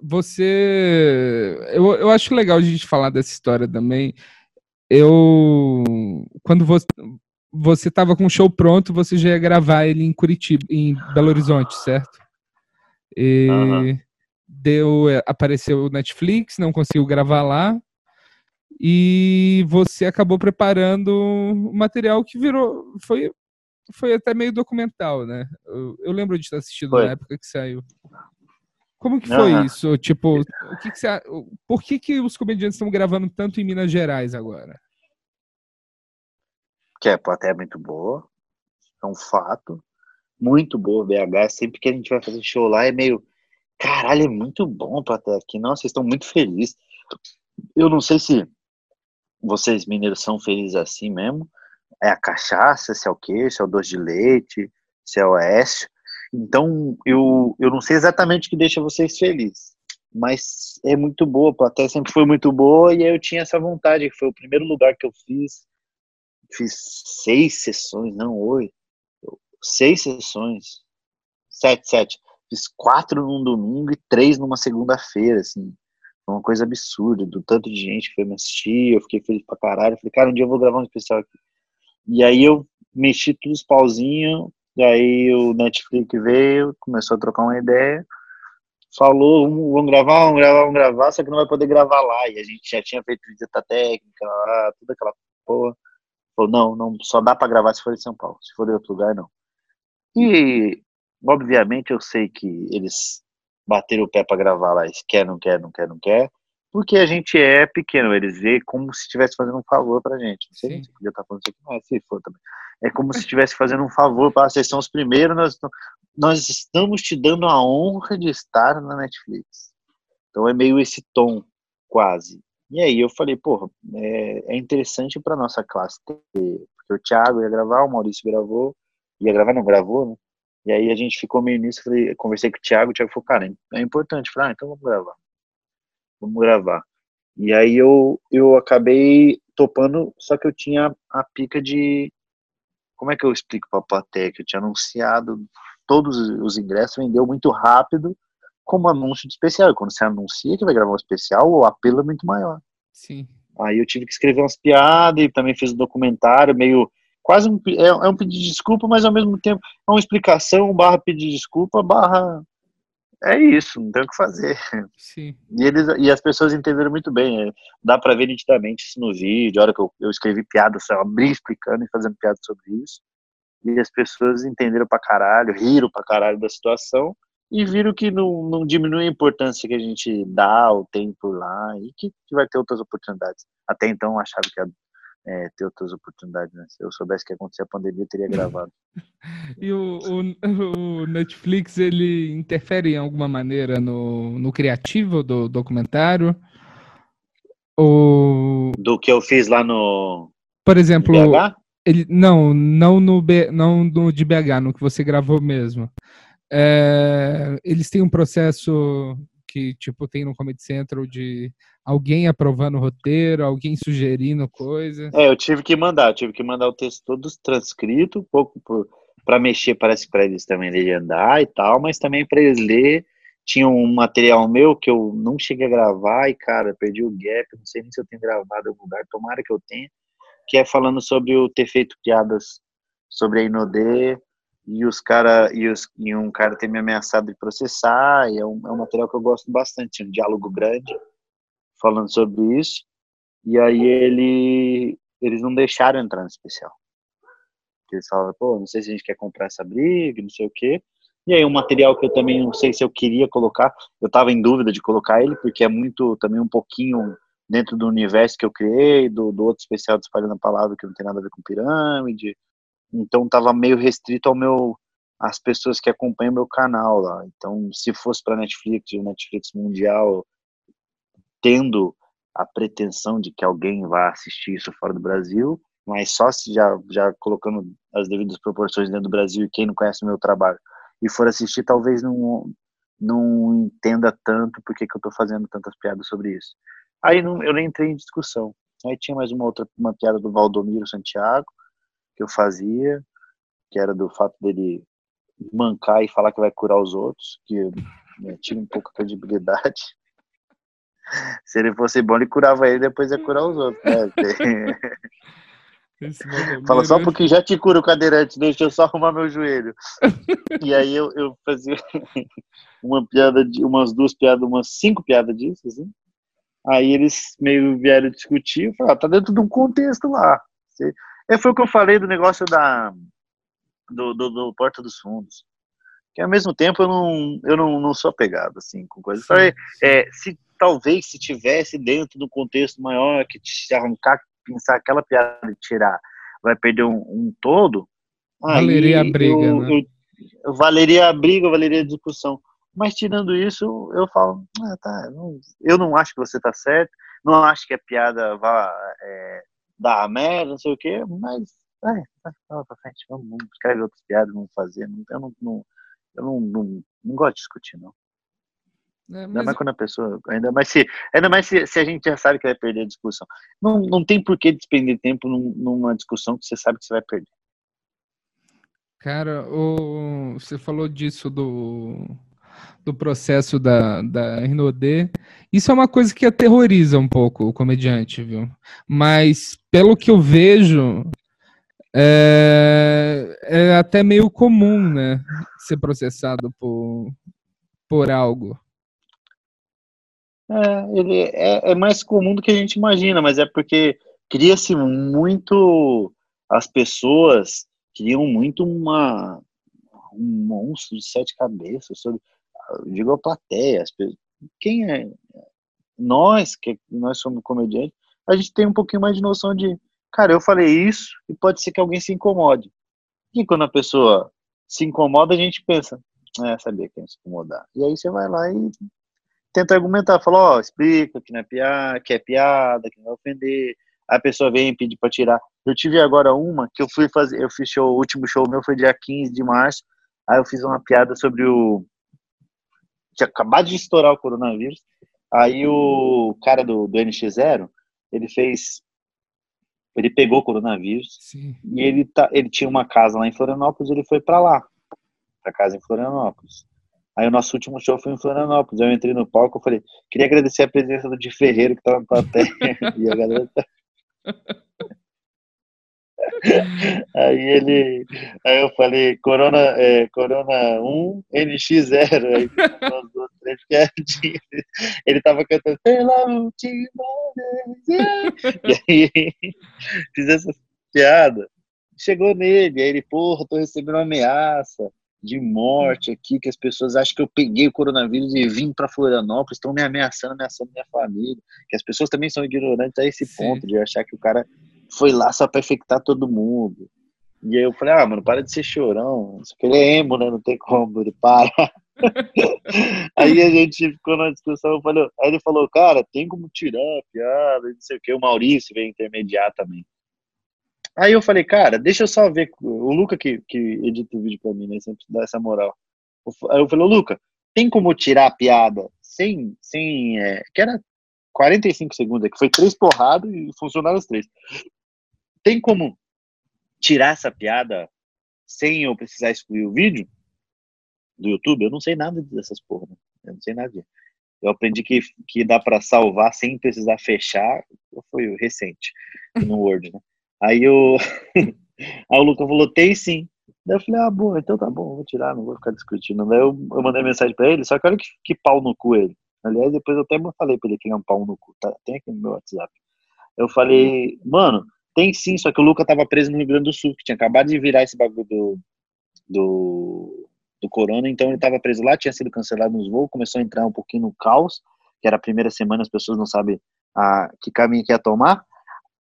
Você. Eu, eu acho legal a gente falar dessa história também eu quando você você estava com o show pronto, você já ia gravar ele em Curitiba, em Belo Horizonte, certo? E uhum. Deu apareceu o Netflix, não conseguiu gravar lá. E você acabou preparando um material que virou foi foi até meio documental, né? Eu, eu lembro de ter assistido foi. na época que saiu. Como que foi uhum. isso? Tipo, o que, que você, por que, que os comediantes estão gravando tanto em Minas Gerais agora? Que é muito boa, é um fato. Muito boa BH. Sempre que a gente vai fazer show lá é meio. Caralho, é muito bom a plateia aqui. Nossa, vocês estão muito felizes. Eu não sei se vocês mineiros são felizes assim mesmo. É a cachaça, se é o quê? Se é o doce de leite, se é o oeste. Então, eu, eu não sei exatamente o que deixa vocês felizes, mas é muito boa, a plateia sempre foi muito boa e eu tinha essa vontade, foi o primeiro lugar que eu fiz. Fiz seis sessões, não oito, seis sessões, sete, sete. Fiz quatro num domingo e três numa segunda-feira, assim. Uma coisa absurda, do tanto de gente que foi me assistir, eu fiquei feliz pra caralho. Falei, cara, um dia eu vou gravar um especial aqui. E aí eu mexi todos os pauzinhos, e aí o Netflix veio, começou a trocar uma ideia, falou, vamos gravar, vamos gravar, vamos gravar, só que não vai poder gravar lá. E a gente já tinha feito visita técnica lá, toda aquela porra. Falou, não, não, só dá para gravar se for em São Paulo, se for em outro lugar, não. E, obviamente, eu sei que eles bateram o pé para gravar lá, quer, não quer, não quer, não quer, porque a gente é pequeno, eles veem como se estivesse fazendo um favor pra gente. Não sei Sim. se podia estar falando isso aqui, mas se for também. É como se estivesse fazendo um favor para vocês são os primeiros, nós, nós estamos te dando a honra de estar na Netflix. Então é meio esse tom, quase. E aí eu falei, porra, é, é interessante para nossa classe ter, porque o Thiago ia gravar, o Maurício gravou, ia gravar, não gravou, né? E aí a gente ficou meio nisso, falei, conversei com o Thiago, o Thiago falou, cara, é importante. falei, ah, então vamos gravar vamos gravar. E aí eu, eu acabei topando, só que eu tinha a pica de. Como é que eu explico para a plateia? Que eu tinha anunciado todos os ingressos, vendeu muito rápido, como anúncio de especial. E quando você anuncia que vai gravar um especial, o apelo é muito maior. Sim. Aí eu tive que escrever umas piadas e também fiz um documentário, meio. Quase um, é, é um pedido de desculpa, mas ao mesmo tempo é uma explicação, barra pedir desculpa, barra é isso, não tem o que fazer. Sim. E, eles, e as pessoas entenderam muito bem. É, dá para ver nitidamente isso no vídeo. A hora que eu, eu escrevi piada, eu abri explicando e fazendo piada sobre isso. E as pessoas entenderam pra caralho, riram pra caralho da situação e viram que não, não diminui a importância que a gente dá ao tempo lá e que, que vai ter outras oportunidades. Até então achava que a é, ter outras oportunidades. Né? Se eu soubesse que ia acontecer a pandemia, eu teria gravado. e o, o, o, Netflix, ele interfere em alguma maneira no, no criativo do documentário? O, Do que eu fiz lá no por exemplo, BH? ele não, não no B, não no de BH, no que você gravou mesmo. É, eles têm um processo que tipo tem no Comedy Central de alguém aprovando o roteiro, alguém sugerindo coisa. É, eu tive que mandar, eu tive que mandar o texto todo transcrito, um pouco para mexer, parece para eles também legendar e tal, mas também para eles ler. Tinha um material meu que eu não cheguei a gravar e, cara, perdi o gap, não sei nem se eu tenho gravado em algum lugar, tomara que eu tenha, que é falando sobre eu ter feito piadas sobre a Inodê e os cara e, os, e um cara ter me ameaçado de processar, e é um, é um material que eu gosto bastante, um diálogo grande falando sobre isso. E aí ele eles não deixaram entrar no especial. Eles falaram, pô, não sei se a gente quer comprar essa briga, não sei o quê. E aí um material que eu também não sei se eu queria colocar, eu tava em dúvida de colocar ele, porque é muito, também um pouquinho dentro do universo que eu criei, do, do outro especial de Espalhando a Palavra, que não tem nada a ver com pirâmide. Então tava meio restrito ao meu às pessoas que acompanham meu canal lá. Então, se fosse para Netflix, o Netflix mundial tendo a pretensão de que alguém vá assistir isso fora do Brasil, mas só se já já colocando as devidas proporções dentro do Brasil e quem não conhece o meu trabalho e for assistir, talvez não não entenda tanto porque que eu estou fazendo tantas piadas sobre isso. Aí não, eu nem entrei em discussão. Aí tinha mais uma outra uma piada do Valdomiro Santiago que eu fazia, que era do fato dele mancar e falar que vai curar os outros, que né, tira um pouco a credibilidade. Se ele fosse bom, ele curava ele, depois ia curar os outros. Né? Fala só porque já te cura o cadeirante, deixa eu só arrumar meu joelho. e aí eu, eu fazia uma piada, de, umas duas piadas, umas cinco piadas disso, assim. Aí eles meio vieram discutir, falei, ah, tá dentro de um contexto lá. É, foi o que eu falei do negócio da, do, do, do Porta dos Fundos. Que ao mesmo tempo eu não, eu não, não sou apegado, assim, com coisas. Falei, é, se, talvez se tivesse dentro do contexto maior, que te arrancar, pensar aquela piada e tirar, vai perder um, um todo. Valeria a briga, eu, né? Eu, eu, valeria a briga, valeria a discussão. Mas tirando isso, eu falo, ah, tá, eu não acho que você tá certo, não acho que a piada vá é, dar merda, não sei o quê, mas é, vai pra frente, vamos, vamos escrever outras piadas, vamos fazer. Eu não, não eu não, não, não gosto de discutir, não. É, mas... Ainda mais quando a pessoa. Ainda mais, se, ainda mais se, se, a gente já sabe que vai perder a discussão. Não, não tem por que despender tempo num, numa discussão que você sabe que você vai perder. Cara, o, você falou disso do, do processo da, da Rinodê. Isso é uma coisa que aterroriza um pouco o comediante, viu? Mas, pelo que eu vejo, é, é até meio comum, né? Ser processado por, por algo. É, ele é, é mais comum do que a gente imagina, mas é porque cria-se muito. As pessoas criam muito uma, um monstro de sete cabeças sobre. Digo a plateia, as pessoas, quem é? Nós, que nós somos comediantes, a gente tem um pouquinho mais de noção de cara, eu falei isso e pode ser que alguém se incomode. E quando a pessoa se incomoda, a gente pensa, é, sabia que ia se incomodar. E aí você vai lá e tenta argumentar, fala, ó, oh, explica que não é piada, que é piada, que não vai ofender. A pessoa vem e pede para tirar. Eu tive agora uma que eu fui fazer, eu fiz show, o último show meu foi dia 15 de março. Aí eu fiz uma piada sobre o tinha acabado de estourar o coronavírus. Aí o cara do, do NX0, ele fez ele pegou o coronavírus Sim. e ele, tá, ele tinha uma casa lá em Florianópolis, ele foi para lá, para casa em Florianópolis. Aí o nosso último show foi em Florianópolis. Eu entrei no palco, eu falei, queria agradecer a presença do Di Ferreiro que estava na plateia. e a galera tá... Aí ele, aí eu falei Corona, é, Corona 1, NX0, aí piadinhas. Ele tava cantando vez. E aí fiz essa piada. Chegou nele, aí ele, porra, tô recebendo uma ameaça de morte aqui, que as pessoas acham que eu peguei o coronavírus e vim para Florianópolis, estão me ameaçando, ameaçando minha família. Que as pessoas também são ignorantes a esse Sim. ponto de achar que o cara foi lá só pra infectar todo mundo. E aí eu falei, ah, mano, para de ser chorão. Ele é emo, né? Não tem como, ele para. aí a gente ficou na discussão, falei, aí ele falou, cara, tem como tirar a piada, não sei o que, o Maurício veio intermediar também. Aí eu falei, cara, deixa eu só ver, o Luca que, que edita o vídeo pra mim, né, sempre dá essa moral. Aí eu falei, Luca, tem como tirar a piada sem, sem, é, que era 45 segundos, que foi três porradas e funcionaram as três. Tem como tirar essa piada sem eu precisar excluir o vídeo do YouTube? Eu não sei nada dessas porra, né? Eu não sei nada. Eu aprendi que, que dá para salvar sem precisar fechar. Foi recente no Word, né? Aí, eu... Aí o Lucas falou: tem sim. Daí eu falei: ah, bom, então tá bom, vou tirar, não vou ficar discutindo. Daí eu, eu mandei mensagem para ele, só que olha que, que pau no cu ele. Aliás, depois eu até falei pra ele que ele é um pau no cu, tá? Tem aqui no meu WhatsApp. Eu falei, mano, tem sim, só que o Luca tava preso no Rio Grande do Sul, que tinha acabado de virar esse bagulho do, do, do corona, então ele tava preso lá, tinha sido cancelado nos voos, começou a entrar um pouquinho no caos, que era a primeira semana, as pessoas não sabem a, que caminho que ia tomar.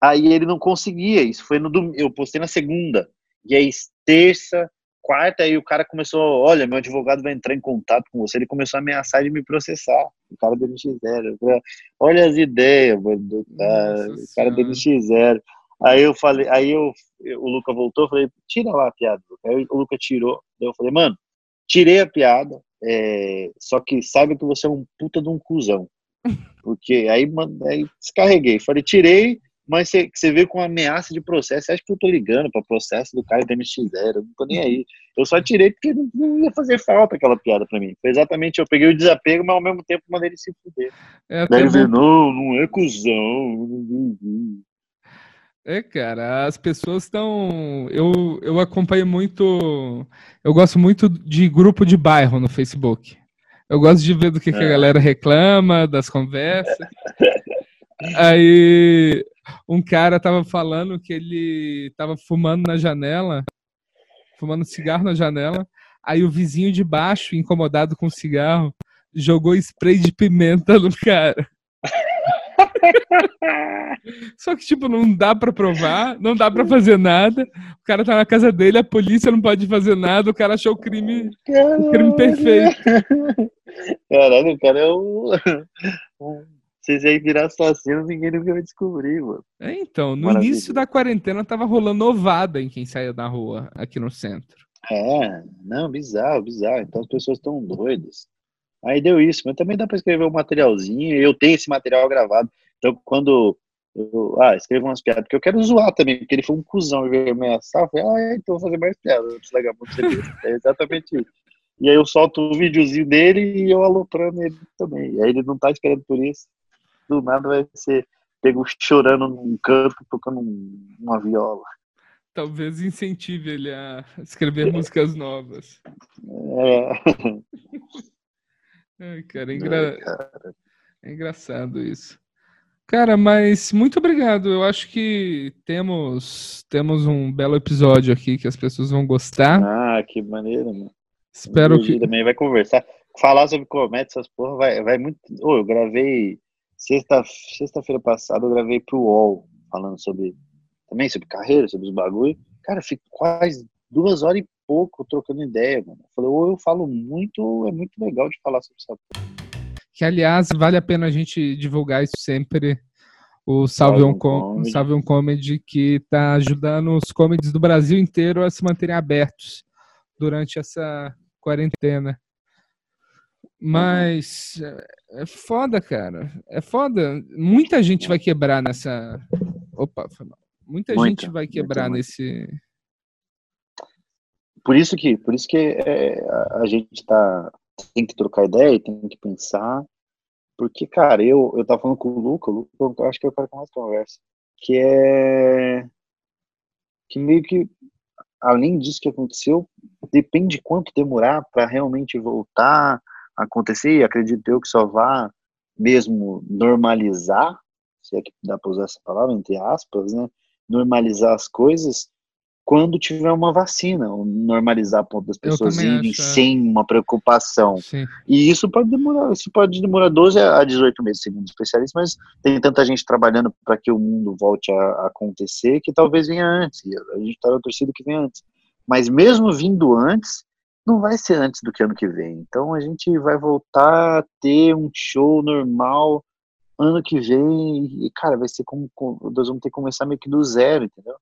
Aí ele não conseguia, isso foi no domingo, eu postei na segunda, e aí terça, quarta, aí o cara começou, olha, meu advogado vai entrar em contato com você, ele começou a ameaçar de me processar, o cara do NX0, olha as ideias, mano, cara, o cara do NX0, aí eu falei, aí eu, o Luca voltou, falei, tira lá a piada, aí o Luca tirou, eu falei, mano, tirei a piada, é, só que saiba que você é um puta de um cuzão, porque aí, aí descarreguei, falei, tirei, mas você vê com ameaça de processo. Você acha que eu tô ligando para processo do cara da MX0? Eu não tô nem aí. Eu só tirei porque não ia fazer falta aquela piada para mim. Foi exatamente, eu peguei o desapego, mas ao mesmo tempo mandei ele se fuder. É, Daí ele veio, não, não é cuzão. É, cara, as pessoas estão. Eu, eu acompanho muito. Eu gosto muito de grupo de bairro no Facebook. Eu gosto de ver do que, é. que a é. galera reclama, das conversas. Aí um cara tava falando que ele tava fumando na janela, fumando cigarro na janela. Aí o vizinho de baixo, incomodado com o cigarro, jogou spray de pimenta no cara. Só que, tipo, não dá para provar, não dá para fazer nada. O cara tá na casa dele, a polícia não pode fazer nada, o cara achou o crime, o crime perfeito. Caralho, o cara é um, vocês aí virar assassino, ninguém nunca vai descobrir, mano. É, então, no início da quarentena tava rolando ovada em quem saía da rua, aqui no centro. É, não, bizarro, bizarro. Então as pessoas estão doidas. Aí deu isso, mas também dá para escrever um materialzinho, eu tenho esse material gravado. Então quando eu, ah, escrevo umas piadas, porque eu quero zoar também, porque ele foi um cuzão e veio ameaçar, eu falei, ah, então vou fazer mais piadas, eu preciso muito É exatamente isso. E aí eu solto o um videozinho dele e eu aloprando ele também. E aí ele não tá esperando por isso do nada vai ser pego chorando num canto, tocando uma viola. Talvez incentive ele a escrever músicas novas. É. Ai, cara, é, engra... é engraçado isso. Cara, mas muito obrigado. Eu acho que temos temos um belo episódio aqui que as pessoas vão gostar. Ah, que maneiro, mano. Espero que também vai conversar, falar sobre comédia, essas porra vai vai muito. Oh, eu gravei Sexta, sexta-feira passada eu gravei pro UOL, falando sobre, também sobre carreira, sobre os bagulho. Cara, fico quase duas horas e pouco trocando ideia, mano. Eu falei, ou eu falo muito, ou é muito legal de falar sobre essa Que, aliás, vale a pena a gente divulgar isso sempre. O Salve, um, Com Salve um Comedy, que está ajudando os comedies do Brasil inteiro a se manterem abertos durante essa quarentena. Mas é, é foda, cara. É foda. Muita gente vai quebrar nessa. Opa, foi mal. Muita, muita gente vai quebrar nesse. Por isso que, por isso que é, a gente tá, tem que trocar ideia, tem que pensar. Porque, cara, eu, eu tava falando com o Luca, o Luca, eu acho que é o cara mais conversa. Que é. Que meio que, além disso que aconteceu, depende de quanto demorar para realmente voltar acontecer, e acredito eu que só vá mesmo normalizar, se é que dá para usar essa palavra, entre aspas, né? Normalizar as coisas quando tiver uma vacina, normalizar a ponto das pessoas irem acho, é. sem uma preocupação. Sim. E isso pode demorar, isso pode demorar 12 a 18 meses, segundo especialistas, mas tem tanta gente trabalhando para que o mundo volte a, acontecer que talvez venha antes. A gente está na torcida que venha antes. Mas mesmo vindo antes, não vai ser antes do que ano que vem. Então a gente vai voltar a ter um show normal ano que vem e, cara, vai ser como, nós vamos ter que começar meio que do zero, entendeu?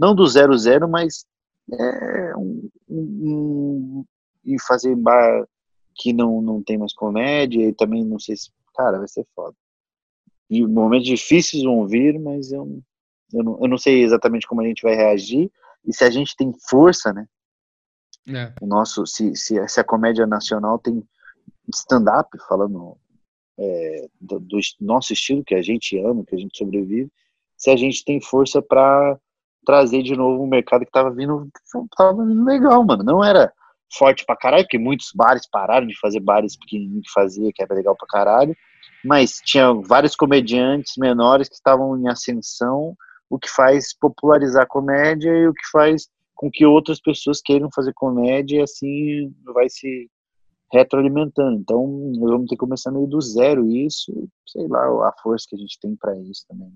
Não do zero zero, mas é, um, um, e fazer bar que não, não tem mais comédia e também não sei se, cara, vai ser foda. E momentos difíceis vão vir, mas eu, eu, não, eu não sei exatamente como a gente vai reagir e se a gente tem força, né? É. O nosso, se, se, se a comédia nacional tem stand-up, falando é, do, do, nosso estilo, que a gente ama, que a gente sobrevive, se a gente tem força para trazer de novo um mercado que estava vindo, tava vindo legal, mano. Não era forte pra caralho, porque muitos bares pararam de fazer bares pequenininhos que fazia, que era legal pra caralho, mas tinha vários comediantes menores que estavam em ascensão, o que faz popularizar a comédia e o que faz com que outras pessoas queiram fazer comédia e assim vai se retroalimentando. Então, vamos ter que começar meio do zero isso, sei lá, a força que a gente tem para isso também.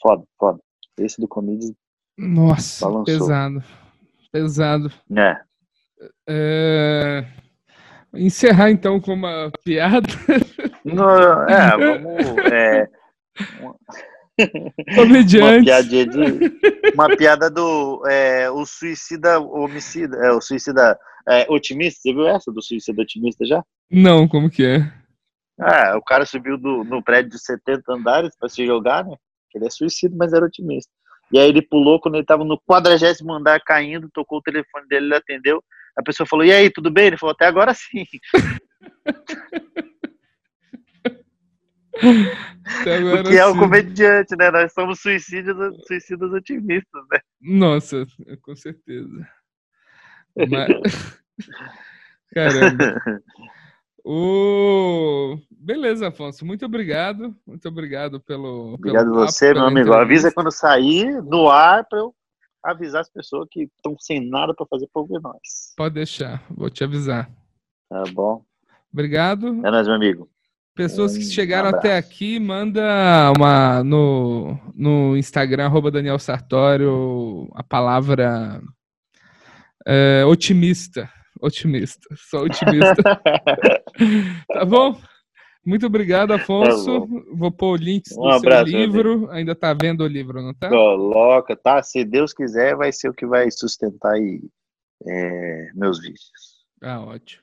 Foda, foda. Esse do Comedies Nossa, balançou. pesado. Pesado. É. é. Encerrar então com uma piada. É, vamos. É, Comediante. Uma, piadinha de, uma piada do é, o suicida homicida, é, o suicida é, otimista. Você viu essa do suicida otimista já? Não, como que é? Ah, o cara subiu do, no prédio de 70 andares para se jogar, né? Ele é suicida, mas era otimista. E aí ele pulou quando ele estava no quadragésimo andar caindo, tocou o telefone dele, ele atendeu. A pessoa falou: "E aí, tudo bem?" Ele falou: "Até agora sim." Agora, Porque é o comediante, né? Nós somos suicidas, suicidas otimistas, né? Nossa, com certeza. Mas... Caramba. O... Beleza, Afonso. Muito obrigado. Muito obrigado pelo. Obrigado pelo você, meu amigo. Avisa quando sair no ar para eu avisar as pessoas que estão sem nada para fazer por nós. Pode deixar, vou te avisar. Tá bom. Obrigado. É nóis, meu amigo. Pessoas que chegaram um até aqui, manda uma no, no Instagram, arroba Daniel Sartório, a palavra é, otimista. Otimista, só otimista. tá bom? Muito obrigado, Afonso. Tá Vou pôr o link do um abraço, seu livro. Ainda tá vendo o livro, não tá? Coloca, tá? Se Deus quiser, vai ser o que vai sustentar aí, é, meus vícios. Ah, ótimo.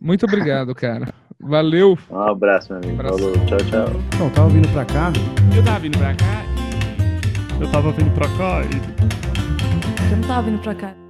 Muito obrigado, cara. Valeu. Um abraço, meu amigo. Um abraço. Falou, tchau, tchau. Não, tava vindo pra cá. Eu tava vindo pra cá. Eu tava vindo pra cá e. Eu não tava vindo pra cá.